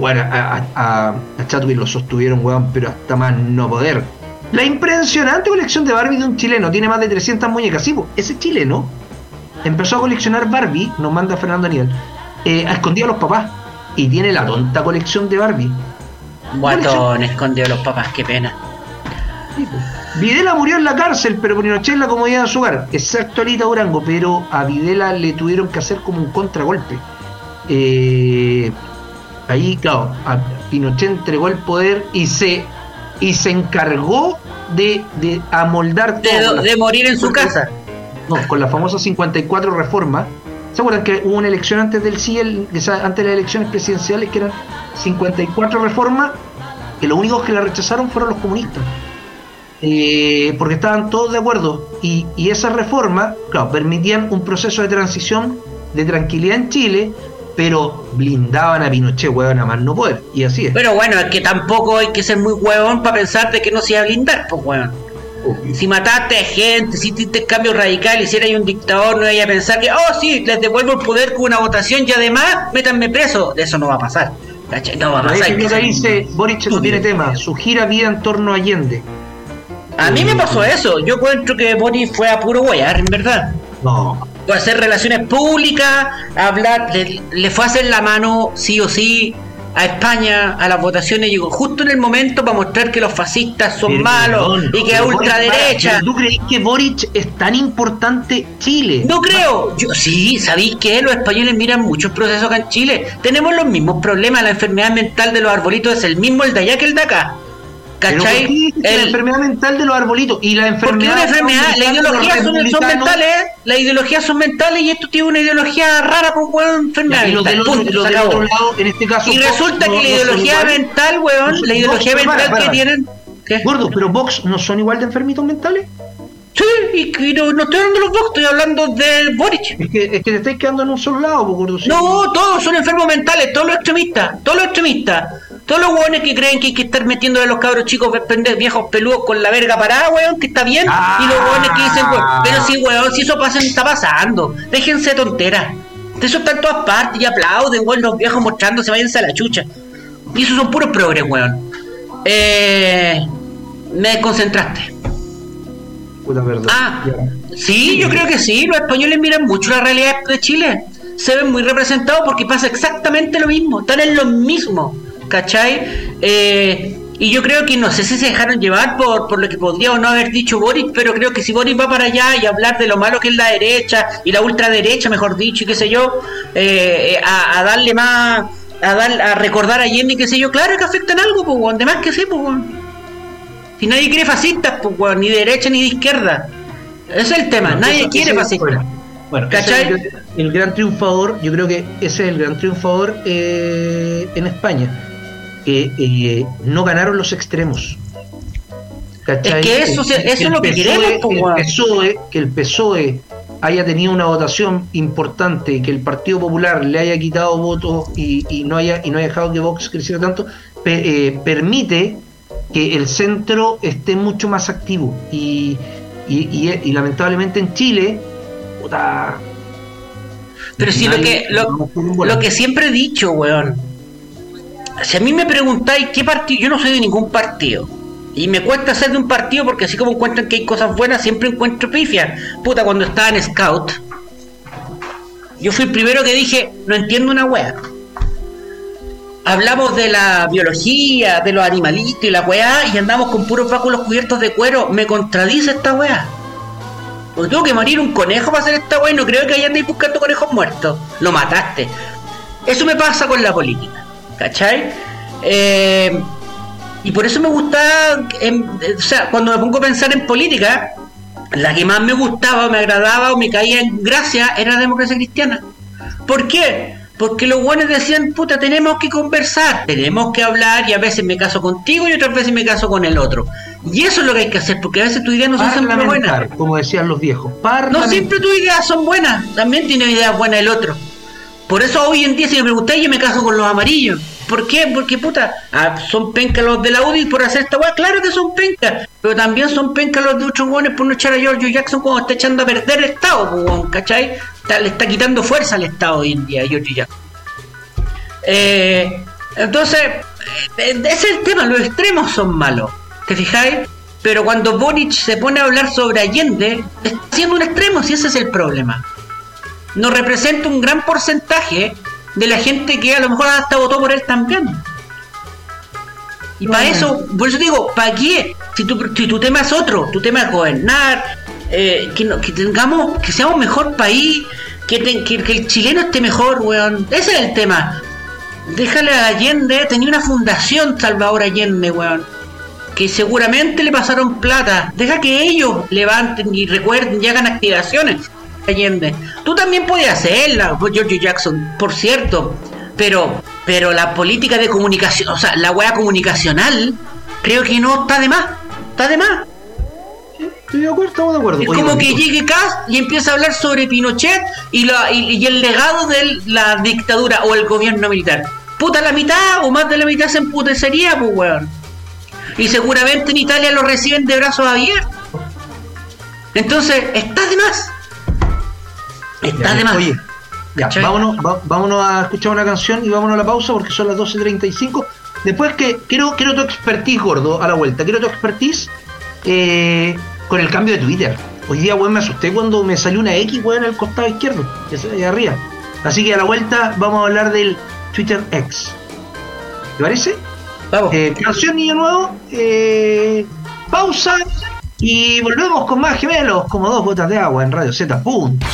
Speaker 2: Bueno, a, a- Chadwick lo sostuvieron, weón, pero hasta más no poder. La impresionante colección de Barbie de un chileno tiene más de 300 muñecas. Sí, ese chileno empezó a coleccionar Barbie, nos manda Fernando Aníbal, eh, a escondido a los papás. Y tiene la tonta colección de Barbie.
Speaker 3: Guatón, escondió a los papás, qué pena.
Speaker 2: Videla murió en la cárcel, pero Pinochet en la comodidad de su hogar. Exacto, Alita Durango, pero a Videla le tuvieron que hacer como un contragolpe. Eh, ahí, claro, a Pinochet entregó el poder y se y se encargó de, de amoldar
Speaker 3: De,
Speaker 2: todo.
Speaker 3: de morir en su casa.
Speaker 2: No, con la famosa 54 reforma. ¿Se acuerdan que hubo una elección antes del CIEL, antes de las elecciones presidenciales, que eran 54 reformas, que los únicos que la rechazaron fueron los comunistas? Eh, porque estaban todos de acuerdo. Y, y esas reformas, claro, permitían un proceso de transición de tranquilidad en Chile, pero blindaban a Pinochet, weón, a más no poder. Y así es.
Speaker 3: Pero bueno, es que tampoco hay que ser muy huevón para pensar de que no se iba a blindar, pues weón. Si mataste gente, si hiciste cambio radical y si eres un dictador, no vaya a pensar que, oh sí, les devuelvo el poder con una votación y además métanme preso. De eso no va a pasar. No va a
Speaker 2: Ahí
Speaker 3: pasar.
Speaker 2: que dice, Boric no tiene tema, su gira vida en torno a Allende.
Speaker 3: A mí me pasó eso. Yo encuentro que Boris fue a puro guayar, en verdad.
Speaker 2: No,
Speaker 3: Fue a hacer relaciones públicas, a hablar, le, le fue a hacer la mano, sí o sí, a España, a las votaciones, llegó justo en el momento para mostrar que los fascistas son
Speaker 2: Pero,
Speaker 3: malos
Speaker 2: perdón,
Speaker 3: y que es ultraderecha.
Speaker 2: ¿Tú crees que Boric es tan importante Chile?
Speaker 3: No creo. Yo sí, ¿sabéis que los españoles miran muchos procesos acá en Chile? Tenemos los mismos problemas, la enfermedad mental de los arbolitos es el mismo el de allá que el de acá.
Speaker 2: Pero ¿por
Speaker 3: ¿Cachai?
Speaker 2: qué dijiste la
Speaker 3: El-
Speaker 2: enfermedad mental de los arbolitos y la enfermedad
Speaker 3: una enfermedad,
Speaker 2: los
Speaker 3: ideologías son, mentales, las ideologías son mentales y esto tiene una ideología rara con weón enfermedad
Speaker 2: Y los del otro,
Speaker 3: Punto,
Speaker 2: los
Speaker 3: se
Speaker 2: del
Speaker 3: acabó.
Speaker 2: otro lado, en este caso.
Speaker 3: Y resulta
Speaker 2: no-
Speaker 3: que la ideología mental, weón,
Speaker 2: No,
Speaker 3: la ideología
Speaker 2: para,
Speaker 3: mental
Speaker 2: para.
Speaker 3: que tienen. ¿Qué?
Speaker 2: Gordo, pero Vox no son igual de enfermitos mentales.
Speaker 3: Sí, y, y no, no estoy hablando de los Vox, estoy hablando de Boric.
Speaker 2: Es que, es que te estáis quedando en un solo lado, po, gordo. sí.
Speaker 3: No, todos son enfermos mentales, todos los extremistas, todos los extremistas. Todos los hueones que creen que hay que estar metiéndole a los cabros chicos pendejos viejos peludos con la verga parada, weón, que está bien.
Speaker 2: Ah.
Speaker 3: Y los hueones que dicen, weón, pero si weón, si eso pasa, está pasando. Déjense de tonteras. Eso está en todas partes y aplauden, weón, los viejos mostrándose, váyanse a la chucha. Y esos son puros progres, weón. Eh, me desconcentraste.
Speaker 2: Puta, perdón.
Speaker 3: Ah,
Speaker 2: Ya.
Speaker 3: sí, yo creo que sí. Los españoles miran mucho la realidad de Chile. Se ven muy representados porque pasa exactamente lo mismo. Están en lo mismo, ¿cachai? Eh, y yo creo que no sé si se dejaron llevar por, por lo que podría o no haber dicho Boris, pero creo que si Boris va para allá y hablar de lo malo que es la derecha y la ultraderecha, mejor dicho, y qué sé yo, eh, a, a darle más, a, dar, a recordar a Allende y qué sé yo, claro que afectan algo, pues, de más que sí, pues. Si nadie quiere fascistas, pues, weón, ni de derecha ni de izquierda. Ese es el tema,
Speaker 2: Bueno,
Speaker 3: nadie quiere fascistas.
Speaker 2: Bueno, bueno, ese
Speaker 3: ¿Cachai?
Speaker 2: es el, gran- el gran triunfador, yo creo que ese es el gran triunfador eh, en España. Que eh, no ganaron los extremos. ¿Cachai?
Speaker 3: Es que eso se- eso es lo que queremos, po,
Speaker 2: el
Speaker 3: weón.
Speaker 2: PSOE, que el PSOE haya tenido una votación importante, que el Partido Popular le haya quitado votos y, y no haya y no haya dejado que Vox creciera tanto, pe- eh, permite que el centro esté mucho más activo y, y, y- y lamentablemente en Chile puta,
Speaker 3: Pero si lo que, lo, lo que siempre he dicho, weón. Si a mí me preguntáis qué partido, yo no soy de ningún partido. Y me cuesta ser de un partido porque así como encuentran que hay cosas buenas, siempre encuentro pifia. Puta, cuando estaba en Scout, yo fui el primero que dije, no entiendo una wea. Hablamos de la biología, de los animalitos y la weá, y andamos con puros báculos cubiertos de cuero. Me contradice esta weá. Porque tuvo que morir un conejo para hacer esta weá y no creo que de ir buscando conejos muertos. Lo mataste. Eso me pasa con la política. ¿Cachai? Eh, y por eso me gusta, em, o sea, cuando me pongo a pensar en política, la que más me gustaba, me agradaba o me caía en gracia era la democracia cristiana. ¿Por qué? Porque los buenos decían, puta, tenemos que conversar, tenemos que hablar y a veces me caso contigo y otras veces me caso con el otro. Y eso es lo que hay que hacer, porque a veces tus ideas no son siempre buenas.
Speaker 2: como decían los viejos.
Speaker 3: No siempre tus ideas son buenas, también tiene ideas buenas el otro. Por eso hoy en día, si me preguntáis, yo me caso con los amarillos. ¿Por qué? Porque puta, ah, son pencas los de la UDI por hacer esta weá. Claro que son pencas, pero también son pencas los de otros por no echar a George Jackson cuando está echando a perder el Estado, pues, weón, ¿cachai? Le está quitando fuerza al Estado hoy en día, George Jackson. Eh, entonces, eh, ese es el tema, los extremos son malos, ¿te fijáis? Pero cuando Boric se pone a hablar sobre Allende, está haciendo un extremo, si ese es el problema. No representa un gran porcentaje de la gente que a lo mejor hasta votó por él también. Y para eso, por eso digo, ¿para qué? Si tu, si tu tema es otro, tu tema es gobernar, eh, que, no- que tengamos, que seamos un mejor país, que, te- que, que el chileno esté mejor, weón. Ese es el tema. Déjale a Allende, tenía una fundación Salvador Allende, weón. Que seguramente le pasaron plata. Deja que ellos levanten y recuerden y hagan activaciones. Allende. Tú también puedes hacerla, George Jackson, por cierto. Pero, pero la política de comunicación, o sea, la weá comunicacional, creo que no está de más. Está de más.
Speaker 2: Estoy de acuerdo, estamos de acuerdo.
Speaker 3: Es
Speaker 2: Oye,
Speaker 3: como que llegue Cast y empieza a hablar sobre Pinochet y, la, y, y el legado de la dictadura o el gobierno militar. Puta, la mitad o más de la mitad se emputecería, pues, weón. Y seguramente en Italia lo reciben de brazos abiertos. Entonces, está de más. Está
Speaker 2: Ya,
Speaker 3: de más.
Speaker 2: Oye, vámonos, va- vámonos a escuchar una canción y vámonos a la pausa porque son las 12.35. Después que quiero, quiero tu expertise, gordo, a la vuelta. Quiero tu expertise eh, con el cambio de Twitter. Hoy día, weón, me asusté cuando me salió una X, weón, en el costado izquierdo, ahí arriba. Así que a la vuelta vamos a hablar del Twitter X. ¿Te parece?
Speaker 3: Vamos.
Speaker 2: Eh, canción Niño Nuevo, eh, pausa y volvemos con más gemelos como dos gotas de agua en Radio Z. Punto.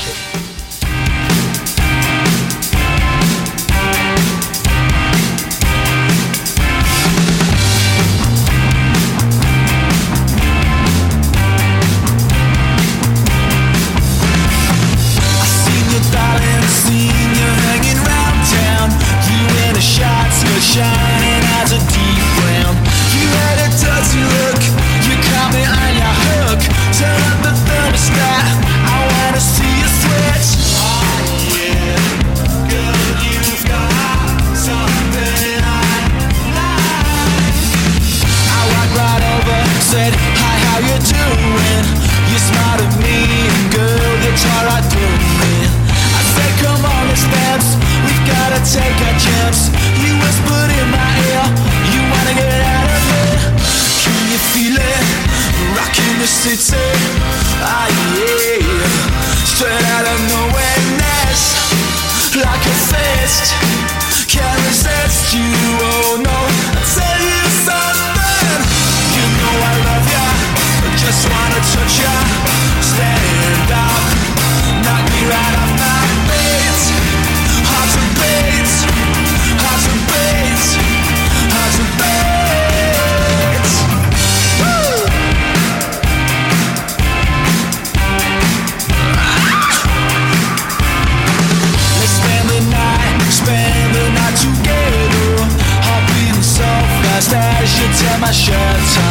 Speaker 5: As you tear my shirt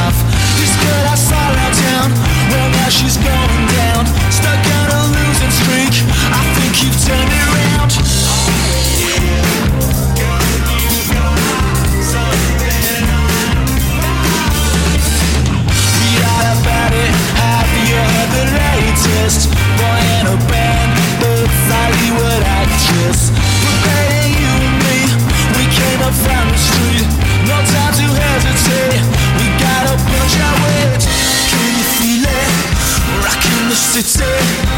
Speaker 5: off. This girl I saw around town, well now she's going down. Stuck on a losing streak. I think you've turned to take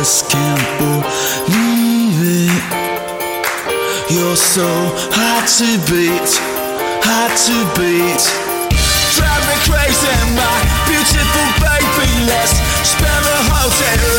Speaker 5: this. Can't believe it. You're so hard to beat, hard to beat. Drive me crazy, my beautiful baby. Let's spend the whole day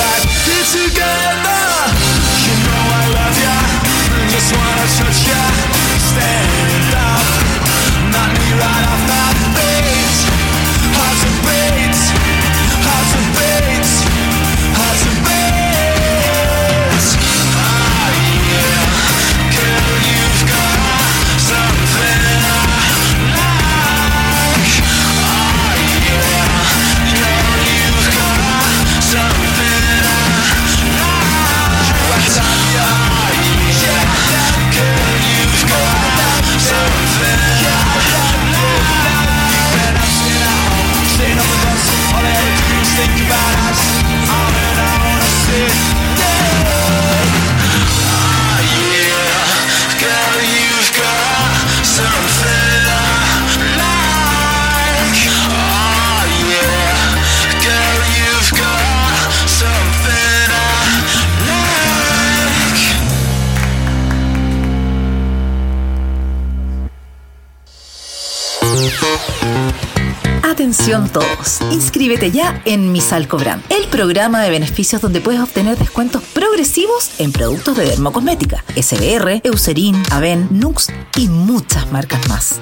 Speaker 6: Todos, inscríbete ya en Misal Cobran, el programa de beneficios donde puedes obtener descuentos progresivos en productos de dermocosmética, SBR, Eucerin, Aven, Nux y muchas marcas más.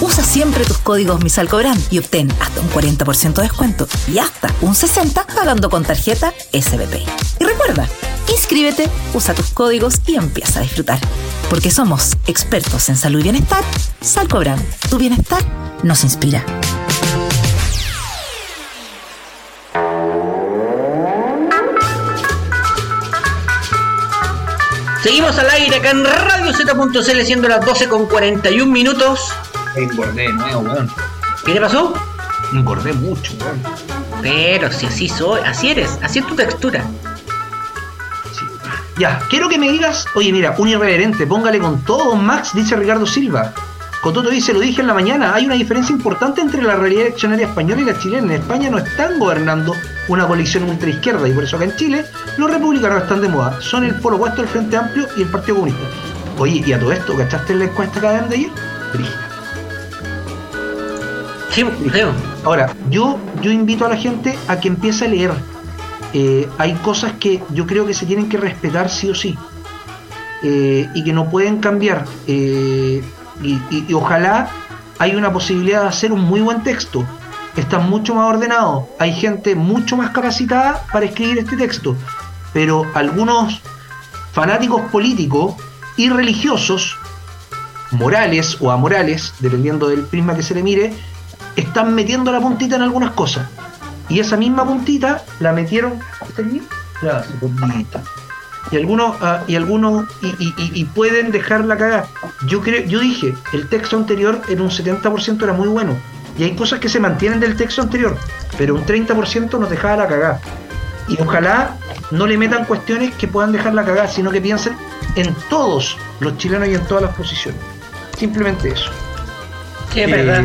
Speaker 6: Usa siempre tus códigos Misal Cobran y obtén hasta un 40% de descuento y hasta un 60% pagando con tarjeta SBP. Y recuerda, inscríbete, usa tus códigos y empieza a disfrutar. Porque somos expertos en salud y bienestar, Salcobran, tu bienestar nos inspira.
Speaker 3: Seguimos al aire acá en Radio Z.cl siendo las 12 con 41 minutos.
Speaker 2: Me engordé de nuevo, weón.
Speaker 3: ¿Qué te pasó?
Speaker 2: Me engordé mucho, weón.
Speaker 3: Pero si así soy, así eres, así es tu textura.
Speaker 2: Sí. Ya, quiero que me digas, oye, mira, un irreverente, póngale con todo, Max, dice Ricardo Silva. Cototo dice, lo dije en la mañana, hay una diferencia importante entre la realidad eleccionaria española y la chilena. En España no están gobernando una coalición ultraizquierda y por eso acá en Chile los republicanos están de moda. Son el polo opuesto del Frente Amplio y el Partido Comunista. Oye, y a todo esto, ¿cachaste la encuesta que de ayer? Brígida.
Speaker 3: Sí, creo.
Speaker 2: Ahora, yo, yo invito a la gente a que empiece a leer. Eh, hay cosas que yo creo que se tienen que respetar sí o sí. Eh, y que no pueden cambiar. Eh, y, y- ojalá hay una posibilidad de hacer un muy buen texto. Está mucho más ordenado. Hay gente mucho más capacitada para escribir este texto. Pero algunos fanáticos políticos y religiosos morales o amorales, dependiendo del prisma que se le mire, están metiendo la puntita en algunas cosas. Y esa misma puntita la metieron. ¿Está aquí? Gracias, puntita. Y algunos, ah, y algunos, y, y- y- pueden dejarla cagar. Yo creo, yo dije, el texto anterior en un 70% era muy bueno. Y hay cosas que se mantienen del texto anterior, pero un 30% nos dejaba la cagada. Y ojalá no le metan cuestiones que puedan dejar la cagada, sino que piensen en todos los chilenos y en todas las posiciones. Simplemente eso.
Speaker 3: Sí, es
Speaker 2: Eh,
Speaker 3: verdad.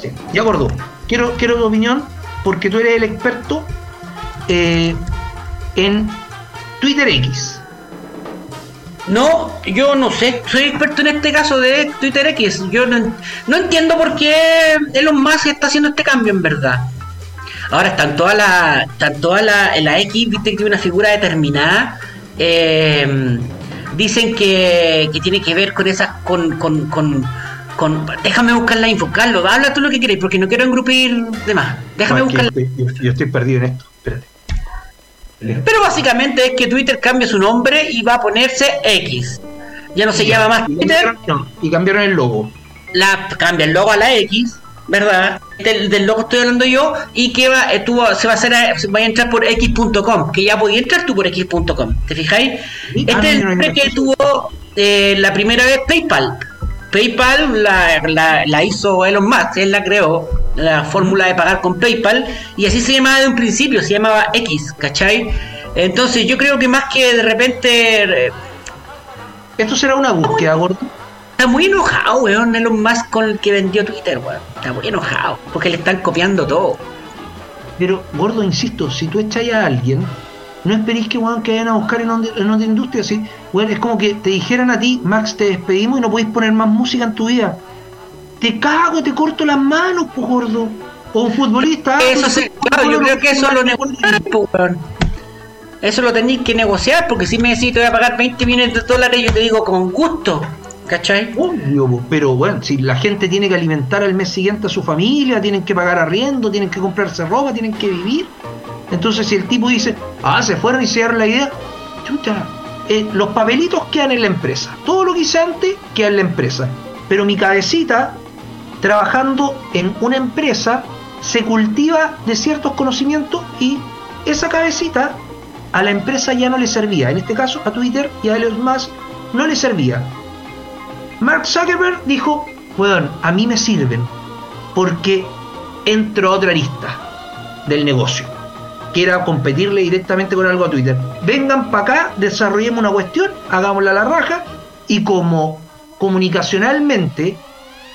Speaker 2: sí. Ya gordo, quiero, quiero tu opinión porque tú eres el experto eh, en Twitter X.
Speaker 3: No, yo no sé, soy experto en este caso de Twitter X. Yo no, no entiendo por qué Elon Musk está haciendo este cambio en verdad. Ahora están todas las, están todas las, en la X, viste que tiene una figura determinada. eh, dicen que, que tiene que ver con esas, con, con, con, con- déjame buscar la info, Carlos, habla tú lo que queréis, porque no quiero engrupir de más. Déjame
Speaker 2: No,
Speaker 3: buscar.
Speaker 2: yo estoy perdido en esto. Espérate.
Speaker 3: Pero básicamente es que Twitter cambia su nombre y va a ponerse X. Ya no se llama más Twitter,
Speaker 2: y cambiaron el logo.
Speaker 3: la cambia el logo a la X, ¿verdad? Del, del logo estoy hablando yo y que va, eh, tuvo- se va a hacer, a- se va a entrar por x.com, que ya podía entrar tú por x.com, ¿te fijáis? Este
Speaker 2: ah,
Speaker 3: es el
Speaker 2: no, no, no,
Speaker 3: nombre
Speaker 2: no.
Speaker 3: que tuvo eh, la primera vez PayPal. PayPal la, la, la hizo Elon Musk, él la creó, la fórmula de pagar con PayPal, y así se llamaba de un principio, se llamaba X, ¿cachai? Entonces yo creo que más que de repente eh,
Speaker 2: Esto será una búsqueda, gordo.
Speaker 3: Está muy enojado, weón, Elon Musk con el que vendió Twitter, weón. Está muy enojado, porque le están copiando todo.
Speaker 2: Pero, gordo, insisto, si tú echas a alguien, no esperéis que weón, que vayan a buscar en, onde- en otra industria. Weón, es como que te dijeran a ti, Max, te despedimos y no podéis poner más música en tu vida. Te cago, te corto las manos, pues gordo. O un futbolista. ah,
Speaker 3: Eso
Speaker 2: pero
Speaker 3: se, claro, yo creo que eso lo weón. Eso lo tenéis que negociar, porque si me decís te voy a pagar 20 millones de dólares, yo te digo con gusto, ¿cachai?
Speaker 2: Obvio, pero bueno, si la gente tiene que alimentar al mes siguiente a su familia, tienen que pagar arriendo, tienen que comprarse ropa, tienen que vivir. Entonces, si el tipo dice, ah, se fueron y se dieron la idea, chucha, eh, los papelitos quedan en la empresa. Todo lo que hice antes queda en la empresa. Pero mi cabecita, trabajando en una empresa, se cultiva de ciertos conocimientos y esa cabecita a la empresa ya no le servía. En este caso, a Twitter y a Elon Musk no le servía. Mark Zuckerberg dijo, bueno, a mí me sirven porque entro a otra arista del negocio, que era competirle directamente con algo a Twitter. Vengan para acá, desarrollemos una cuestión, hagámosla a la raja y como comunicacionalmente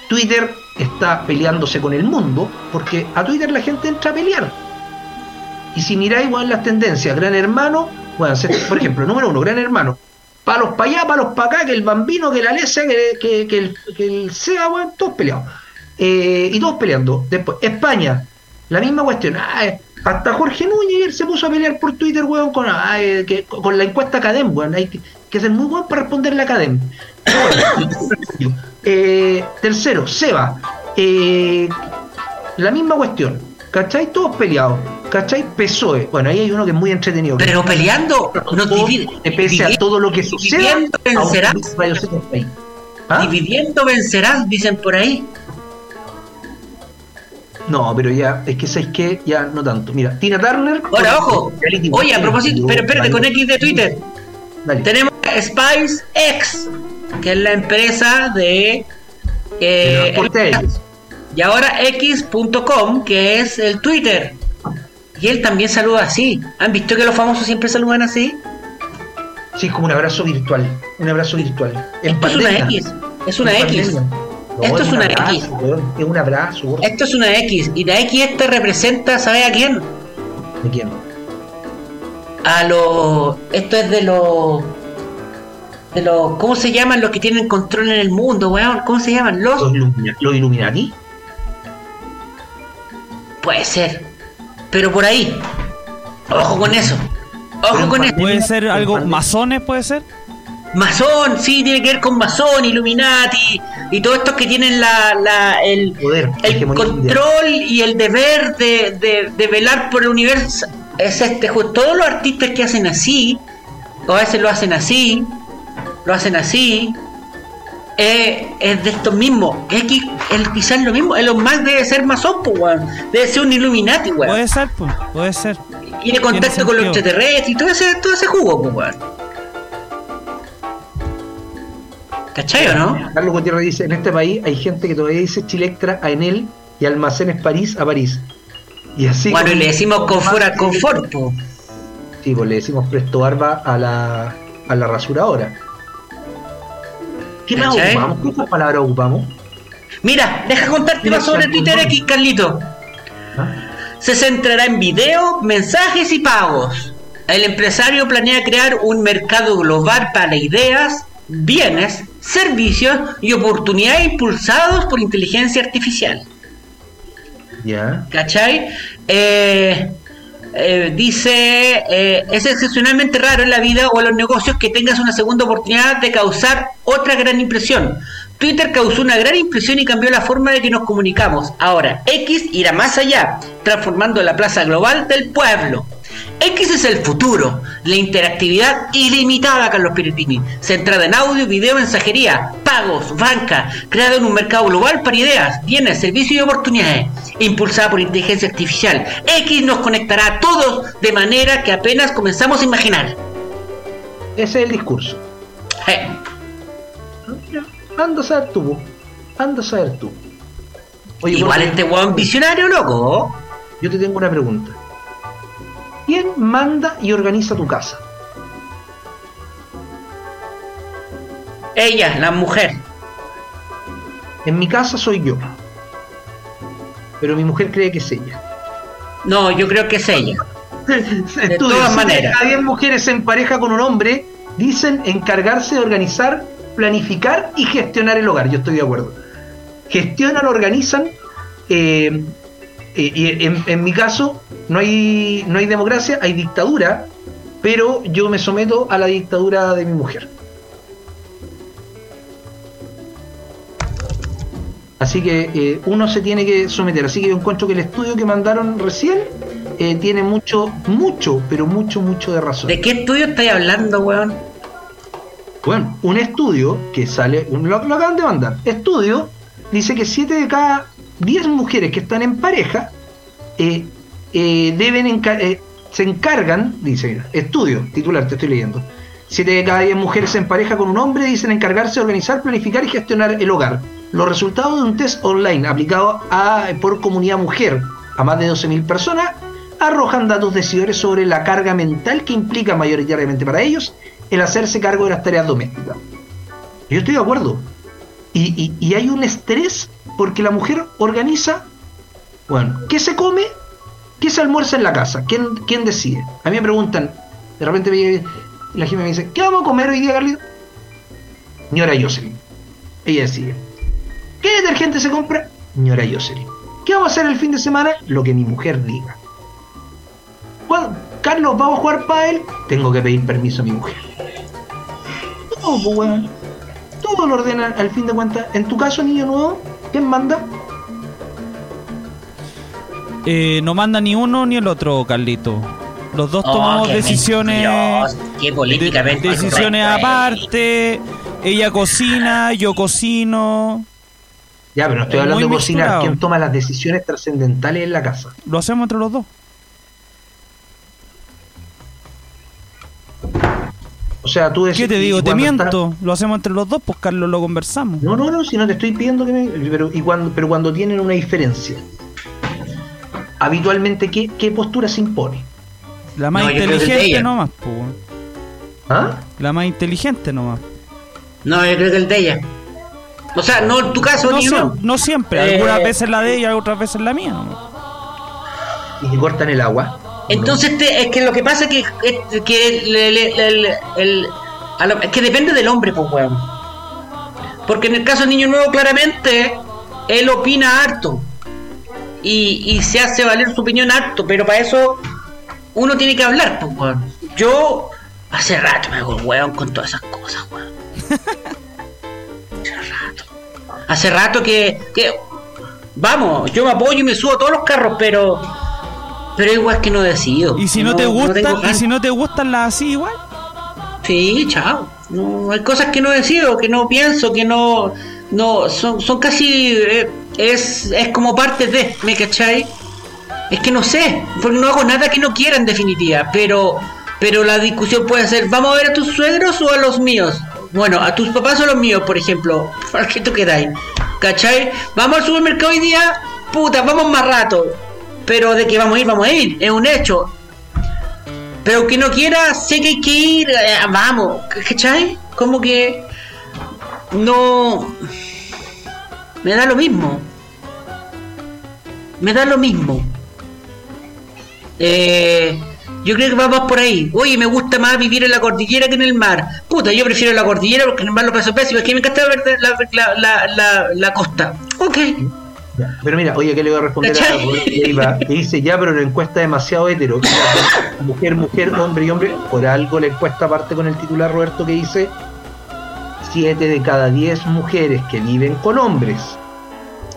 Speaker 2: Twitter está peleándose con el mundo, porque a Twitter la gente entra a pelear. Y si miráis las tendencias, Gran Hermano, bueno, por ejemplo, número uno, Gran Hermano, palos para allá, palos para acá, que el bambino, que la Alesia, que, que, el, que el SEA, bueno, todos peleados. Eh, y todos peleando. Después, España, la misma cuestión. Ah, eh, hasta Jorge Núñez se puso a pelear por Twitter, weón, con, ah, eh, con la encuesta Cadem, weón. Hay que, que muy bueno para responder la Cadem. Eh, tercero, Seba. La misma cuestión. ¿Cachai? Todos peleados. ¿Cachai? PSOE. Bueno, ahí hay uno que es muy entretenido.
Speaker 3: Pero peleando, nos
Speaker 2: Todo,
Speaker 3: divide,
Speaker 2: pese a todo lo que suceda,
Speaker 3: vencerás.
Speaker 2: ¿Ah?
Speaker 3: dividiendo vencerás, dicen por ahí.
Speaker 2: No, pero ya, es que sabes que ya no tanto. Mira, Tina Turner.
Speaker 3: Ahora, ojo, oye, a propósito, pero espérate, con X de Twitter.
Speaker 2: Dale.
Speaker 3: Tenemos SpiceX, que es la empresa de... Eh,
Speaker 2: no
Speaker 3: y ahora X.com, que es el Twitter. Y él también saluda así. ¿Han visto que los famosos siempre saludan así?
Speaker 2: Sí, es como un abrazo virtual. Un abrazo virtual. En
Speaker 3: Esto es una. X. Es una X.
Speaker 2: No,
Speaker 3: Esto es
Speaker 2: un
Speaker 3: una
Speaker 2: abrazo,
Speaker 3: X.
Speaker 2: weón. Es un abrazo.
Speaker 3: Esto es una X. Y la X esta representa, ¿sabe a quién?
Speaker 2: ¿De quién?
Speaker 3: A los... Esto es de los... De los... ¿Cómo se llaman los que tienen control en el mundo, weón? ¿Cómo se llaman? Los...
Speaker 2: ¿Los, Illumina- los Illuminati?
Speaker 3: Puede ser. Pero por ahí. Ojo con eso. Ojo
Speaker 2: Pero
Speaker 3: con eso.
Speaker 7: ¿Puede ser algo masones, puede ser?
Speaker 3: Masón, sí, tiene que ver con masón, Illuminati y todos estos que tienen la, la- el,
Speaker 2: Poder,
Speaker 3: control y el deber de, de- de velar por el universo. Es este, todos los artistas que hacen así, o a veces lo hacen así, lo hacen así, eh, es de estos mismos. X, el, quizás lo mismo. Elon Musk debe ser masón, pues, weón. Debe ser un Illuminati, weón.
Speaker 7: Puede ser, pues, puede ser.
Speaker 3: Tiene contacto con los extraterrestres y todo ese, todo ese jugo, pues, weón. ¿Cachai o no?
Speaker 2: Carlos Gutiérrez dice, en este país hay gente que todavía dice Chilectra a Enel y Almacenes París a París. Y así
Speaker 3: Bueno, y le decimos confort al confort, pues.
Speaker 2: Sí, pues le decimos presto barba a la, a la rasuradora. ¿Qué más ocupamos? ¿Qué otras palabras ocupamos?
Speaker 3: Mira, deja contarte más sobre Twitter X, Carlito.
Speaker 2: ¿Ah?
Speaker 3: Se centrará en video, mensajes y pagos. El empresario planea crear un mercado global para ideas, bienes, servicios y oportunidades impulsados por inteligencia artificial.
Speaker 2: Ya.
Speaker 3: ¿Cachai? Eh, eh, dice, eh, es excepcionalmente raro en la vida o en los negocios que tengas una segunda oportunidad de causar otra gran impresión. Twitter causó una gran impresión y cambió la forma de que nos comunicamos. Ahora, X irá más allá, transformando la plaza global del pueblo. X es el futuro, la interactividad ilimitada, Carlos Piretini, centrada en audio, video, mensajería, pagos, banca, creada en un mercado global para ideas, bienes, servicios y oportunidades, impulsada por inteligencia artificial. X nos conectará a todos de manera que apenas comenzamos a imaginar.
Speaker 2: Ese es el discurso.
Speaker 3: Eh,
Speaker 2: Anda a saber tú. po. Anda a saber tú. Oye,
Speaker 3: igual este weón visionario, loco.
Speaker 2: yo te tengo una pregunta. ¿Quién manda y organiza tu casa?
Speaker 3: Ella, la mujer.
Speaker 2: En mi casa soy yo. Pero mi mujer cree que es ella.
Speaker 3: No, yo creo que es ella.
Speaker 2: De
Speaker 3: todas maneras.
Speaker 2: Cada 10 mujeres en pareja con un hombre dicen encargarse de organizar, planificar y gestionar el hogar. Yo estoy de acuerdo. Gestionan, organizan. eh, eh, y en, en mi caso no hay, no hay democracia, hay dictadura, pero yo me someto a la dictadura de mi mujer. Así que eh, uno se tiene que someter. Así que yo encuentro que el estudio que mandaron recién eh, tiene mucho, mucho, pero mucho, mucho de razón.
Speaker 3: ¿De qué estudio estáis hablando, weón?
Speaker 2: Bueno, un estudio que sale, lo, lo acaban de mandar. Estudio dice que 7 de cada 10 mujeres que están en pareja eh, eh, deben eh, se encargan, dice, estudio, titular, te estoy leyendo. 7 de cada 10 mujeres en pareja con un hombre dicen encargarse de organizar, planificar y gestionar el hogar. Los resultados de un test online aplicado a, por comunidad mujer a más de 12.000 personas arrojan datos decidores sobre la carga mental que implica mayoritariamente para ellos el hacerse cargo de las tareas domésticas. Yo estoy de acuerdo. Y hay un estrés porque la mujer organiza, bueno, ¿qué se come? ¿Qué se almuerza en la casa? ¿Quién, quién decide? A mí me preguntan, de repente me- la gente me dice, ¿qué vamos a comer hoy día, Carlito? Señora Jocelyn. Ella decide. ¿Qué detergente se compra? Señora Jocelyn. ¿Qué vamos a hacer el fin de semana? Lo que mi mujer diga. ¿Cuándo? Carlos, ¿vamos a jugar pádel? Tengo que pedir permiso a mi mujer. Todo, pues, weón. Todo lo ordenan al fin de cuentas. En tu caso, niño nuevo, ¿quién manda?
Speaker 7: Eh, no manda ni uno ni el otro, Carlito. Los dos
Speaker 3: Oh,
Speaker 7: tomamos
Speaker 3: qué
Speaker 7: decisiones.
Speaker 3: qué
Speaker 7: de-
Speaker 3: políticamente
Speaker 7: decisiones
Speaker 3: eh.
Speaker 7: aparte. Ella cocina, yo cocino.
Speaker 2: Ya, pero no estoy
Speaker 7: Es
Speaker 2: hablando de cocinar. ¿Quién toma las decisiones trascendentales en la casa?
Speaker 7: Lo hacemos entre los dos.
Speaker 2: O sea, tú decís.
Speaker 7: ¿Qué te digo? Te
Speaker 2: estás-
Speaker 7: miento. Lo hacemos entre los dos, pues Carlos lo conversamos.
Speaker 2: No, no, no, si no te estoy pidiendo que me. Pero, y cuando, pero cuando tienen una diferencia, habitualmente, ¿qué, qué postura se impone?
Speaker 7: La más
Speaker 3: No,
Speaker 7: inteligente nomás, pues.
Speaker 2: ¿Ah?
Speaker 7: La más inteligente nomás.
Speaker 3: No, yo creo que el de ella. O sea, no en tu caso,
Speaker 7: No,
Speaker 3: ni
Speaker 7: siem-
Speaker 3: no.
Speaker 7: no siempre.
Speaker 3: Eh,
Speaker 7: Algunas veces la de ella, otras veces la mía. nomás.
Speaker 2: Y que cortan el agua.
Speaker 3: Entonces, te- es que lo que pasa es que, es que es que depende del hombre, pues, weón. Porque en el caso del niño nuevo, claramente, él opina harto. Y, y se hace valer su opinión harto, pero para eso uno tiene que hablar, pues, weón. Yo hace rato me hago weón con todas esas cosas, weón. hace rato. Hace rato que, que. Vamos, yo me apoyo y me subo a todos los carros, pero. Pero igual que no decido.
Speaker 7: Y si no, te gustan, y si no te gustan las así igual.
Speaker 3: Sí, chao. No, hay cosas que no decido, que no pienso, que no. no son, son casi. eh, es, es como parte de. ¿Me cachai? Es que no sé, porque no hago nada que no quiera en definitiva, pero. Pero la discusión puede ser: ¿vamos a ver a tus suegros o a los míos? Bueno, a tus papás o los míos, por ejemplo. ¿Para qué tú quedáis? ¿Cachai? Vamos al supermercado hoy día, puta, vamos más rato. Pero de que vamos a ir, vamos a ir, es un hecho. Pero aunque no quiera, sé que hay que ir, eh, vamos, ¿cachai? Como que no me da lo mismo. Me da lo mismo. Eh, yo creo que va más por ahí. Oye, me gusta más vivir en la cordillera que en el mar. Puta, yo prefiero la cordillera porque en el mar lo paso pésimo. Es que me encanta la, la, la, la costa. Ok.
Speaker 2: Pero mira, oye, ¿qué le voy a responder a
Speaker 3: ¿Cachai?
Speaker 2: Roberto Leiva? Que dice, ya, pero la encuesta es demasiado hetero. Mujer, mujer, hombre y hombre. Por algo la encuesta parte con el titular, Roberto, que dice, 7 de cada 10 mujeres que viven con hombres.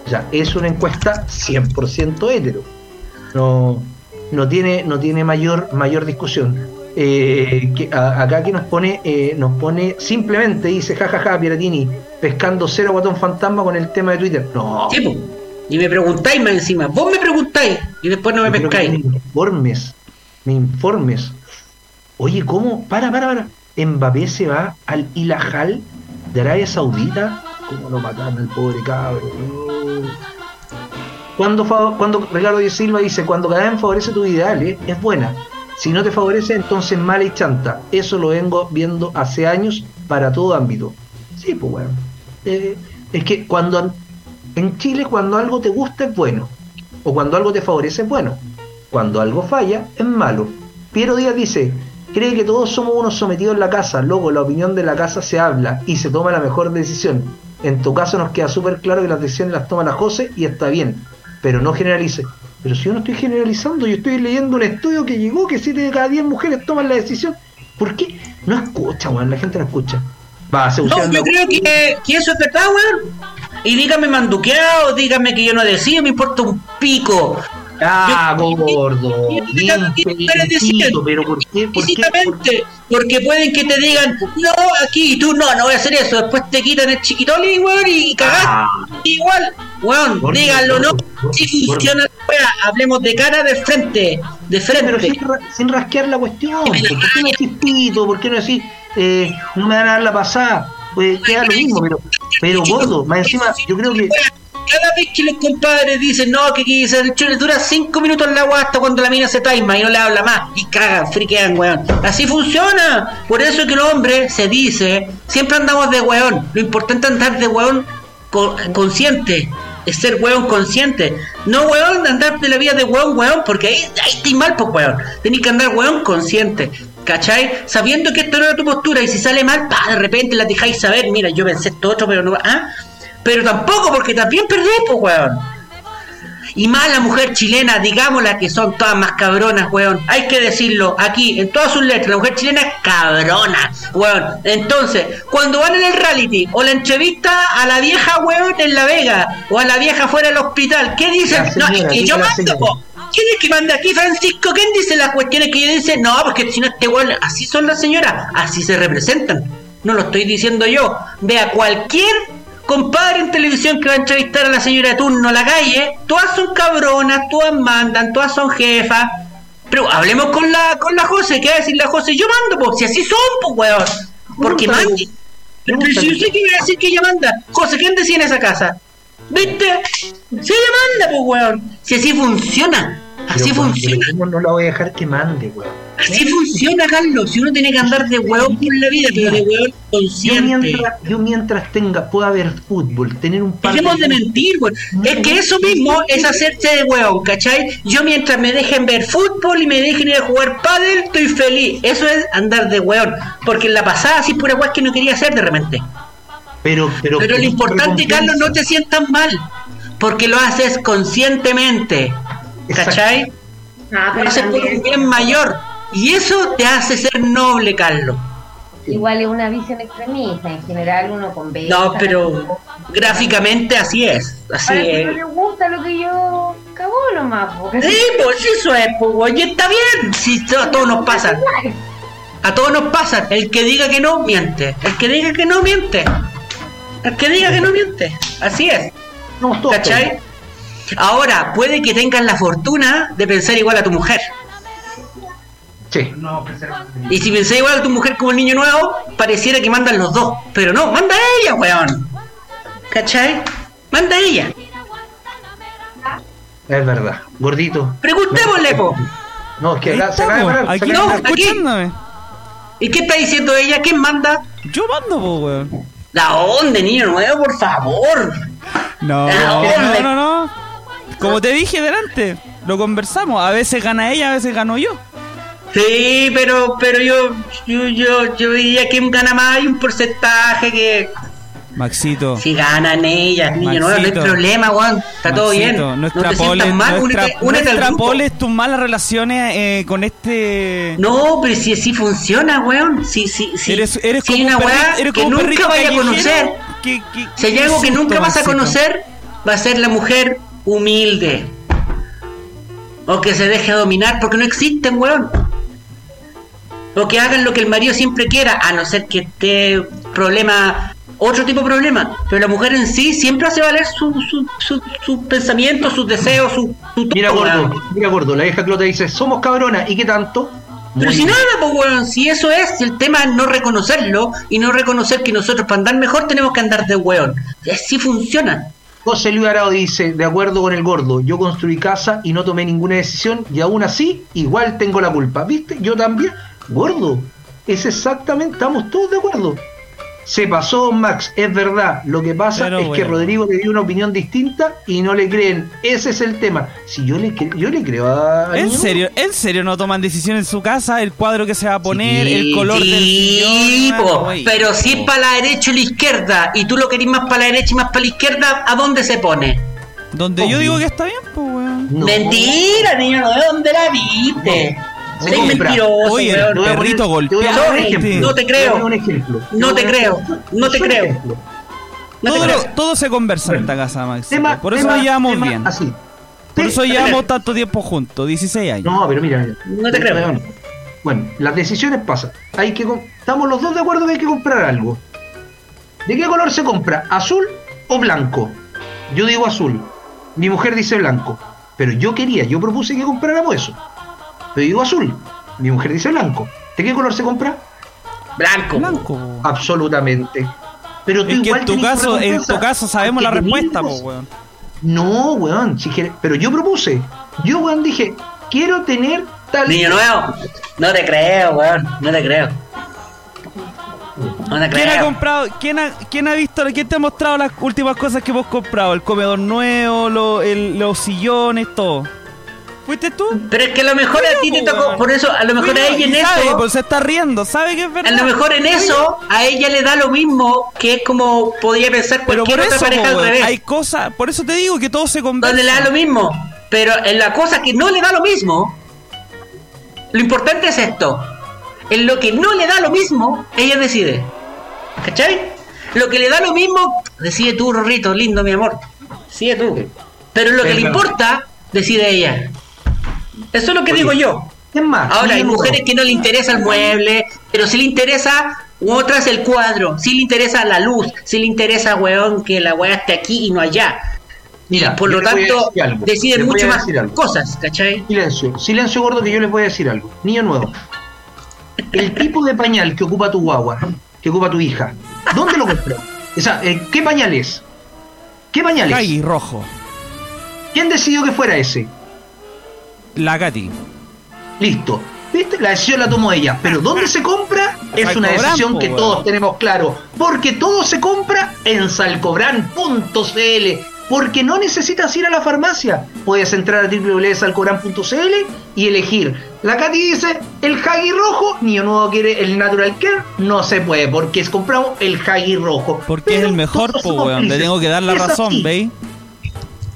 Speaker 2: O sea, es una encuesta 100% hetero. No, no tiene, no tiene mayor, mayor discusión. Eh, que, a- acá que nos pone, eh, nos pone, simplemente dice, jajaja, Piratini, pescando cero guatón fantasma con el tema de Twitter. No.
Speaker 3: Y me preguntáis más encima. Vos me preguntáis y después no me
Speaker 2: Yo
Speaker 3: pescáis.
Speaker 2: Me informes, me informes. Oye, ¿cómo? Para, para, para. Mbappé se va al Ilajal de Arabia Saudita. ¿Cómo lo mataron al pobre cabro? Cuando, cuando Ricardo Díaz Silva dice, cuando cada vez favorece tus ideales, es buena. Si no te favorece, entonces mala y chanta. Eso lo vengo viendo hace años para todo ámbito. Sí, pues bueno. Eh, es que cuando en Chile cuando algo te gusta es bueno. O cuando algo te favorece es bueno. Cuando algo falla es malo. Piero Díaz dice, cree que todos somos unos sometidos en la casa, luego la opinión de la casa se habla y se toma la mejor decisión. En tu caso nos queda súper claro que las decisiones las toma la José y está bien, pero no generalice. Pero si yo no estoy generalizando, yo estoy leyendo un estudio que llegó que 7 de cada 10 mujeres toman la decisión. ¿Por qué? No escucha, weón, la gente no escucha. Va, se
Speaker 3: No, yo creo que, que eso es verdad, weón. Y dígame manduqueado, dígame que yo no decido, me importa un pico.
Speaker 2: Ah,
Speaker 3: Yo-
Speaker 2: gordo.
Speaker 3: yo- yo-
Speaker 2: Bien,
Speaker 3: yo- yo- yo-
Speaker 2: felicito, pero ¿por qué? ¿Por qué? ¿Por
Speaker 3: Físicamente, porque pueden que te digan, no, aquí, y tú no, no voy a hacer eso. Después te quitan el chiquitoli, weón, y cagaste.
Speaker 2: Ah.
Speaker 3: Igual, weón,
Speaker 2: Gordo,
Speaker 3: díganlo, ¿no? Si funciona la hablemos de cara, de frente, de
Speaker 2: Pero sin,
Speaker 3: frente.
Speaker 2: ra- sin rasquear la cuestión. ¿Por qué no decís pito? ¿Por qué no decís eh, no me van a dar la pasada? Pues queda lo mismo, pero, pero gordo, más encima, yo creo que.
Speaker 3: Cada vez que los compadres dicen, no, que quise el chule dura 5 minutos el agua hasta cuando la mina se taima y no le habla más. Y cagan, friquean, weón. Así funciona. Por eso es que el hombre se dice, siempre andamos de weón. Lo importante es andar de weón co- consciente. Es ser weón consciente. No weón andar de la vida de weón, weón, porque ahí, ahí estoy mal, pues weón. Tenés que andar weón consciente. ¿Cachai? Sabiendo que esto no era tu postura y si sale mal, pa, de repente la dejáis saber, mira, yo pensé esto otro, pero no. ¿ah? Pero tampoco, porque también perdés, pues, weón. Y más la mujer chilena, digámosla que son todas más cabronas, weón. Hay que decirlo aquí, en todas sus letras, la mujer chilena es cabrona, weón. Entonces, cuando van en el reality o la entrevista a la vieja, weón, en La Vega, o a la vieja fuera del hospital, ¿qué dicen?
Speaker 2: Señora,
Speaker 3: no, es que yo mando, po. ¿Quién es que manda aquí, Francisco? ¿Quién dice las cuestiones que yo dice? No, porque si no este weón, así son las señoras, así se representan. No lo estoy diciendo yo. Vea cualquier compadre en televisión que va a entrevistar a la señora de turno a la calle, todas son cabronas, todas mandan, todas son jefas. Pero hablemos con la con la José, ¿qué va a decir la José? Yo mando, pues, si así son, pues, weón. Porque mande. Pero, pero si yo sé que iba a decir que ella manda. José, ¿quién decía en esa casa? ¿Viste? Ella manda, pues, weón. Si así funciona. Así
Speaker 2: pero,
Speaker 3: funciona.
Speaker 2: pero ¿cómo no la voy a dejar que mande, weón?
Speaker 3: Así funciona, Carlos. Si uno tiene que andar de hueón por la vida, pero de hueón
Speaker 2: Yo
Speaker 3: consciente.
Speaker 2: mientras, yo mientras tenga, pueda ver fútbol, tener un par
Speaker 3: Dejemos de mentir, weón. Es que eso mismo es hacerse de hueón, ¿cachai? Yo mientras me dejen ver fútbol y me dejen ir a jugar pádel, estoy feliz. Eso es andar de hueón. Porque en la pasada sí pura hueá que no quería hacer de repente.
Speaker 2: Pero, pero,
Speaker 3: Pero lo importante, Carlos, no te sientas mal. Porque lo haces conscientemente. ¿Cachai?
Speaker 8: Ah,
Speaker 3: Lo haces por un bien mayor. Y eso te hace ser noble, Carlos.
Speaker 8: igual es una visión extremista. En general, uno conversa.
Speaker 3: No, pero gráficamente así es. Así
Speaker 8: Ahora, si no
Speaker 3: es.
Speaker 8: le gusta lo que yo cagó nomás. Porque
Speaker 3: Sí, pues eso es, pues, y está bien. Si todo, todo nos pasa. A todos nos pasa. El que diga que no, miente. El que diga que no, miente. El que diga que no, miente. Así es.
Speaker 2: Todos
Speaker 3: ¿Cachai? Ahora, puede que tengas la fortuna de pensar igual a tu mujer.
Speaker 2: Sí.
Speaker 3: Y si pensás igual a tu mujer como el niño nuevo, pareciera que mandan los dos. Pero no, manda ella, weón. ¿Cachai? Manda ella.
Speaker 2: Es verdad. Gordito.
Speaker 3: Preguntémosle, po.
Speaker 2: No, es que acá- se acaba de parar, se
Speaker 7: aquí
Speaker 2: acaba de
Speaker 3: no, aquí.
Speaker 7: escuchándome.
Speaker 3: ¿Y qué está diciendo ella? ¿Quién manda?
Speaker 7: Yo mando, po, weón.
Speaker 3: La onda, niño nuevo, por favor.
Speaker 7: No, no, no, no. Como te dije delante, lo conversamos. A veces gana ella, a veces gano yo.
Speaker 3: Sí, pero pero yo yo yo, yo diría que gana más hay un porcentaje que
Speaker 7: Maxito.
Speaker 3: si ganan ellas, niño nuevo, no hay problema, weón. Está todo bien.
Speaker 7: No
Speaker 3: No te sientas mal,
Speaker 7: no
Speaker 3: únete,
Speaker 7: no
Speaker 3: únete al
Speaker 7: tus malas relaciones eh, con este.
Speaker 3: No, pero si así funciona, weón. Si, si, si,
Speaker 7: eres eres
Speaker 3: si
Speaker 7: como
Speaker 3: una weá que
Speaker 7: un
Speaker 3: nunca vaya a conocer.
Speaker 7: que- que-
Speaker 3: Si hay algo que nunca vas a conocer, va a ser la mujer humilde. O que se deje dominar porque no existen, weón. O que hagan lo que el marido siempre quiera, a no ser que esté problema, otro tipo de problema. Pero la mujer en sí siempre hace valer su, su, su, sus pensamientos, sus deseos, su, su
Speaker 2: Mira, gordo, mira, gordo. La vieja Clota dice: Somos cabronas. ¿Y qué tanto?
Speaker 3: Pero
Speaker 2: Muy
Speaker 3: si nada, pues weón, si eso es, el tema es no reconocerlo y no reconocer que nosotros para andar mejor tenemos que andar de weón. Así funciona.
Speaker 2: José Luis Arao dice, de acuerdo con el gordo, yo construí casa y no tomé ninguna decisión y aún así igual tengo la culpa. ¿Viste? Yo también. Gordo, es exactamente, estamos todos de acuerdo. Se pasó Max, es verdad. Lo que pasa
Speaker 7: Pero
Speaker 2: es que. Rodrigo le dio una opinión distinta y no le creen. Ese es el tema. Si yo le, cre- yo le creo a...
Speaker 7: ¿En serio? ¿En serio no toman decisión en su casa? El cuadro que se va a poner, el color del
Speaker 3: Sí,
Speaker 7: sillón.
Speaker 3: po,
Speaker 7: güey.
Speaker 3: pero si es para la derecha o la izquierda y tú lo querís más para la derecha y más para la izquierda, ¿a dónde se pone?
Speaker 7: Donde yo digo que está bien, pues, weón.
Speaker 2: No.
Speaker 3: Mentira, niño, ¿no? ¿de dónde la viste?
Speaker 2: Compra.
Speaker 3: mentiroso,
Speaker 7: Oye, el perrito
Speaker 2: te voy a
Speaker 7: golpea.
Speaker 2: poner un
Speaker 3: No, te creo. No te creo. No te creo.
Speaker 2: ejemplo.
Speaker 3: No te
Speaker 7: todo,
Speaker 3: creo.
Speaker 7: lo- todo se conversa en esta casa, Max.
Speaker 2: Tema-
Speaker 7: Por eso nos llevamos bien.
Speaker 2: Así.
Speaker 7: Por eso llevamos tanto tiempo juntos, 16 años.
Speaker 2: No, pero mira, mira.
Speaker 3: No te creo.
Speaker 2: Bueno, las decisiones pasan. Hay que estamos los dos de acuerdo que hay que comprar algo. ¿De qué color se compra? ¿Azul o blanco? Yo digo azul. Mi mujer dice blanco. Pero yo quería, yo propuse que compráramos eso. Pero digo azul. Mi mujer dice blanco. ¿De qué color se compra?
Speaker 3: Blanco.
Speaker 7: Blanco.
Speaker 2: Absolutamente. Pero tú
Speaker 7: Es que
Speaker 2: igual
Speaker 7: en tu caso, en tu caso sabemos la respuesta, pues, weón.
Speaker 2: No, weón. si quiere- Pero yo propuse. Yo, weón, dije, quiero tener tal.
Speaker 3: Niño nuevo. No te creo, weón. No te creo. No te
Speaker 7: ¿Quién ha
Speaker 3: creo.
Speaker 7: comprado? ¿Quién ha, quién ha visto? ¿Quién te ha mostrado las últimas cosas que hemos comprado? El comedor nuevo, lo- el- los sillones, todo. ¿Fuiste tú?
Speaker 3: Pero es que a lo mejor a ti te tocó, por eso, a lo mejor a ella en
Speaker 7: sabe,
Speaker 3: eso,
Speaker 7: pues se está riendo, sabe que es verdad.
Speaker 3: a lo mejor en eso, a ella le da lo mismo que es como podría pensar cualquier otra
Speaker 7: eso,
Speaker 3: pareja al
Speaker 7: weón,
Speaker 3: revés.
Speaker 7: hay cosas, por eso te digo que todo se conversa.
Speaker 3: donde le da lo mismo. Pero en la cosa que no le da lo mismo, lo importante es esto. En lo que no le da lo mismo, ella decide. ¿Cachai? Lo que le da lo mismo, decide tú, Rorrito, lindo mi amor. Decide tú. Pero en lo que le importa, decide ella. Eso es lo que digo yo.
Speaker 2: Es más,
Speaker 3: Ahora, hay mujeres que no le interesa el mueble, pero sí le interesa, otras el cuadro, sí le interesa la luz, sí le interesa, weón, que la weá esté aquí y no allá.
Speaker 2: Mira,
Speaker 3: Por lo tanto, deciden mucho más
Speaker 2: algo.
Speaker 3: cosas, ¿cachai?
Speaker 2: Silencio, silencio gordo que yo les voy a decir algo. Niño nuevo. El tipo de pañal que ocupa tu guagua, que ocupa tu hija, ¿dónde lo compró? O sea, eh, ¿qué pañal es? ¿Qué pañal es?
Speaker 7: Cagui rojo.
Speaker 2: ¿Quién decidió que fuera ese?
Speaker 7: La Katy.
Speaker 2: Listo. ¿Viste? La decisión la tomó ella. Pero ¿dónde se compra? Es una decisión
Speaker 7: po,
Speaker 2: que
Speaker 7: weón.
Speaker 2: todos tenemos claro. Porque todo se compra en salcobran.cl. Porque no necesitas ir a la farmacia. Puedes entrar a www.salcobran.cl y elegir. La Katy dice, el Hagi rojo, Niño Nuevo quiere el Natural Care. No se puede, porque es compramos el Hagi rojo.
Speaker 7: Porque es el mejor, po, weón. Le tengo que dar la
Speaker 2: Es
Speaker 7: razón. ¿veis?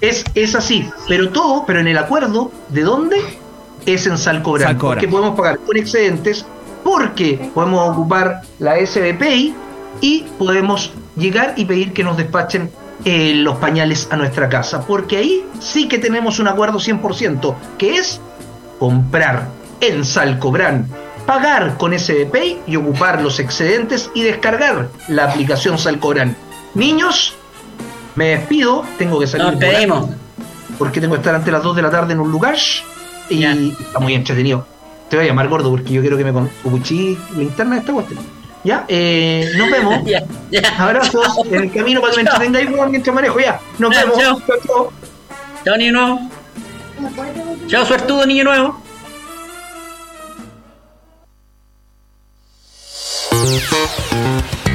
Speaker 2: Es, es así, pero todo, pero en el acuerdo, ¿de dónde? Es en Salcobran,
Speaker 7: Salcobran.
Speaker 2: porque podemos pagar con excedentes, porque podemos ocupar la SBPI y podemos llegar y pedir que nos despachen eh, los pañales a nuestra casa, porque ahí sí que tenemos un acuerdo 100%, que es comprar en Salcobran pagar con SBPay y ocupar los excedentes y descargar la aplicación Salcobran. Niños, me despido, tengo que salir
Speaker 3: Nos
Speaker 2: volando
Speaker 3: pedimos.
Speaker 2: porque tengo que estar antes de las 2 de la tarde en un lugar y
Speaker 3: Ya.
Speaker 2: está muy entretenido. Te voy a llamar gordo porque yo quiero que me cubuchí la interna de esta cuestión. Ya, eh, nos vemos. Abrazos en el camino para que me entretengáis mientras manejo. Ya, nos vemos.
Speaker 3: chao.
Speaker 2: Chao, chao.
Speaker 3: Chao, niño nuevo. Chao, suertudo, niño nuevo.
Speaker 5: Thank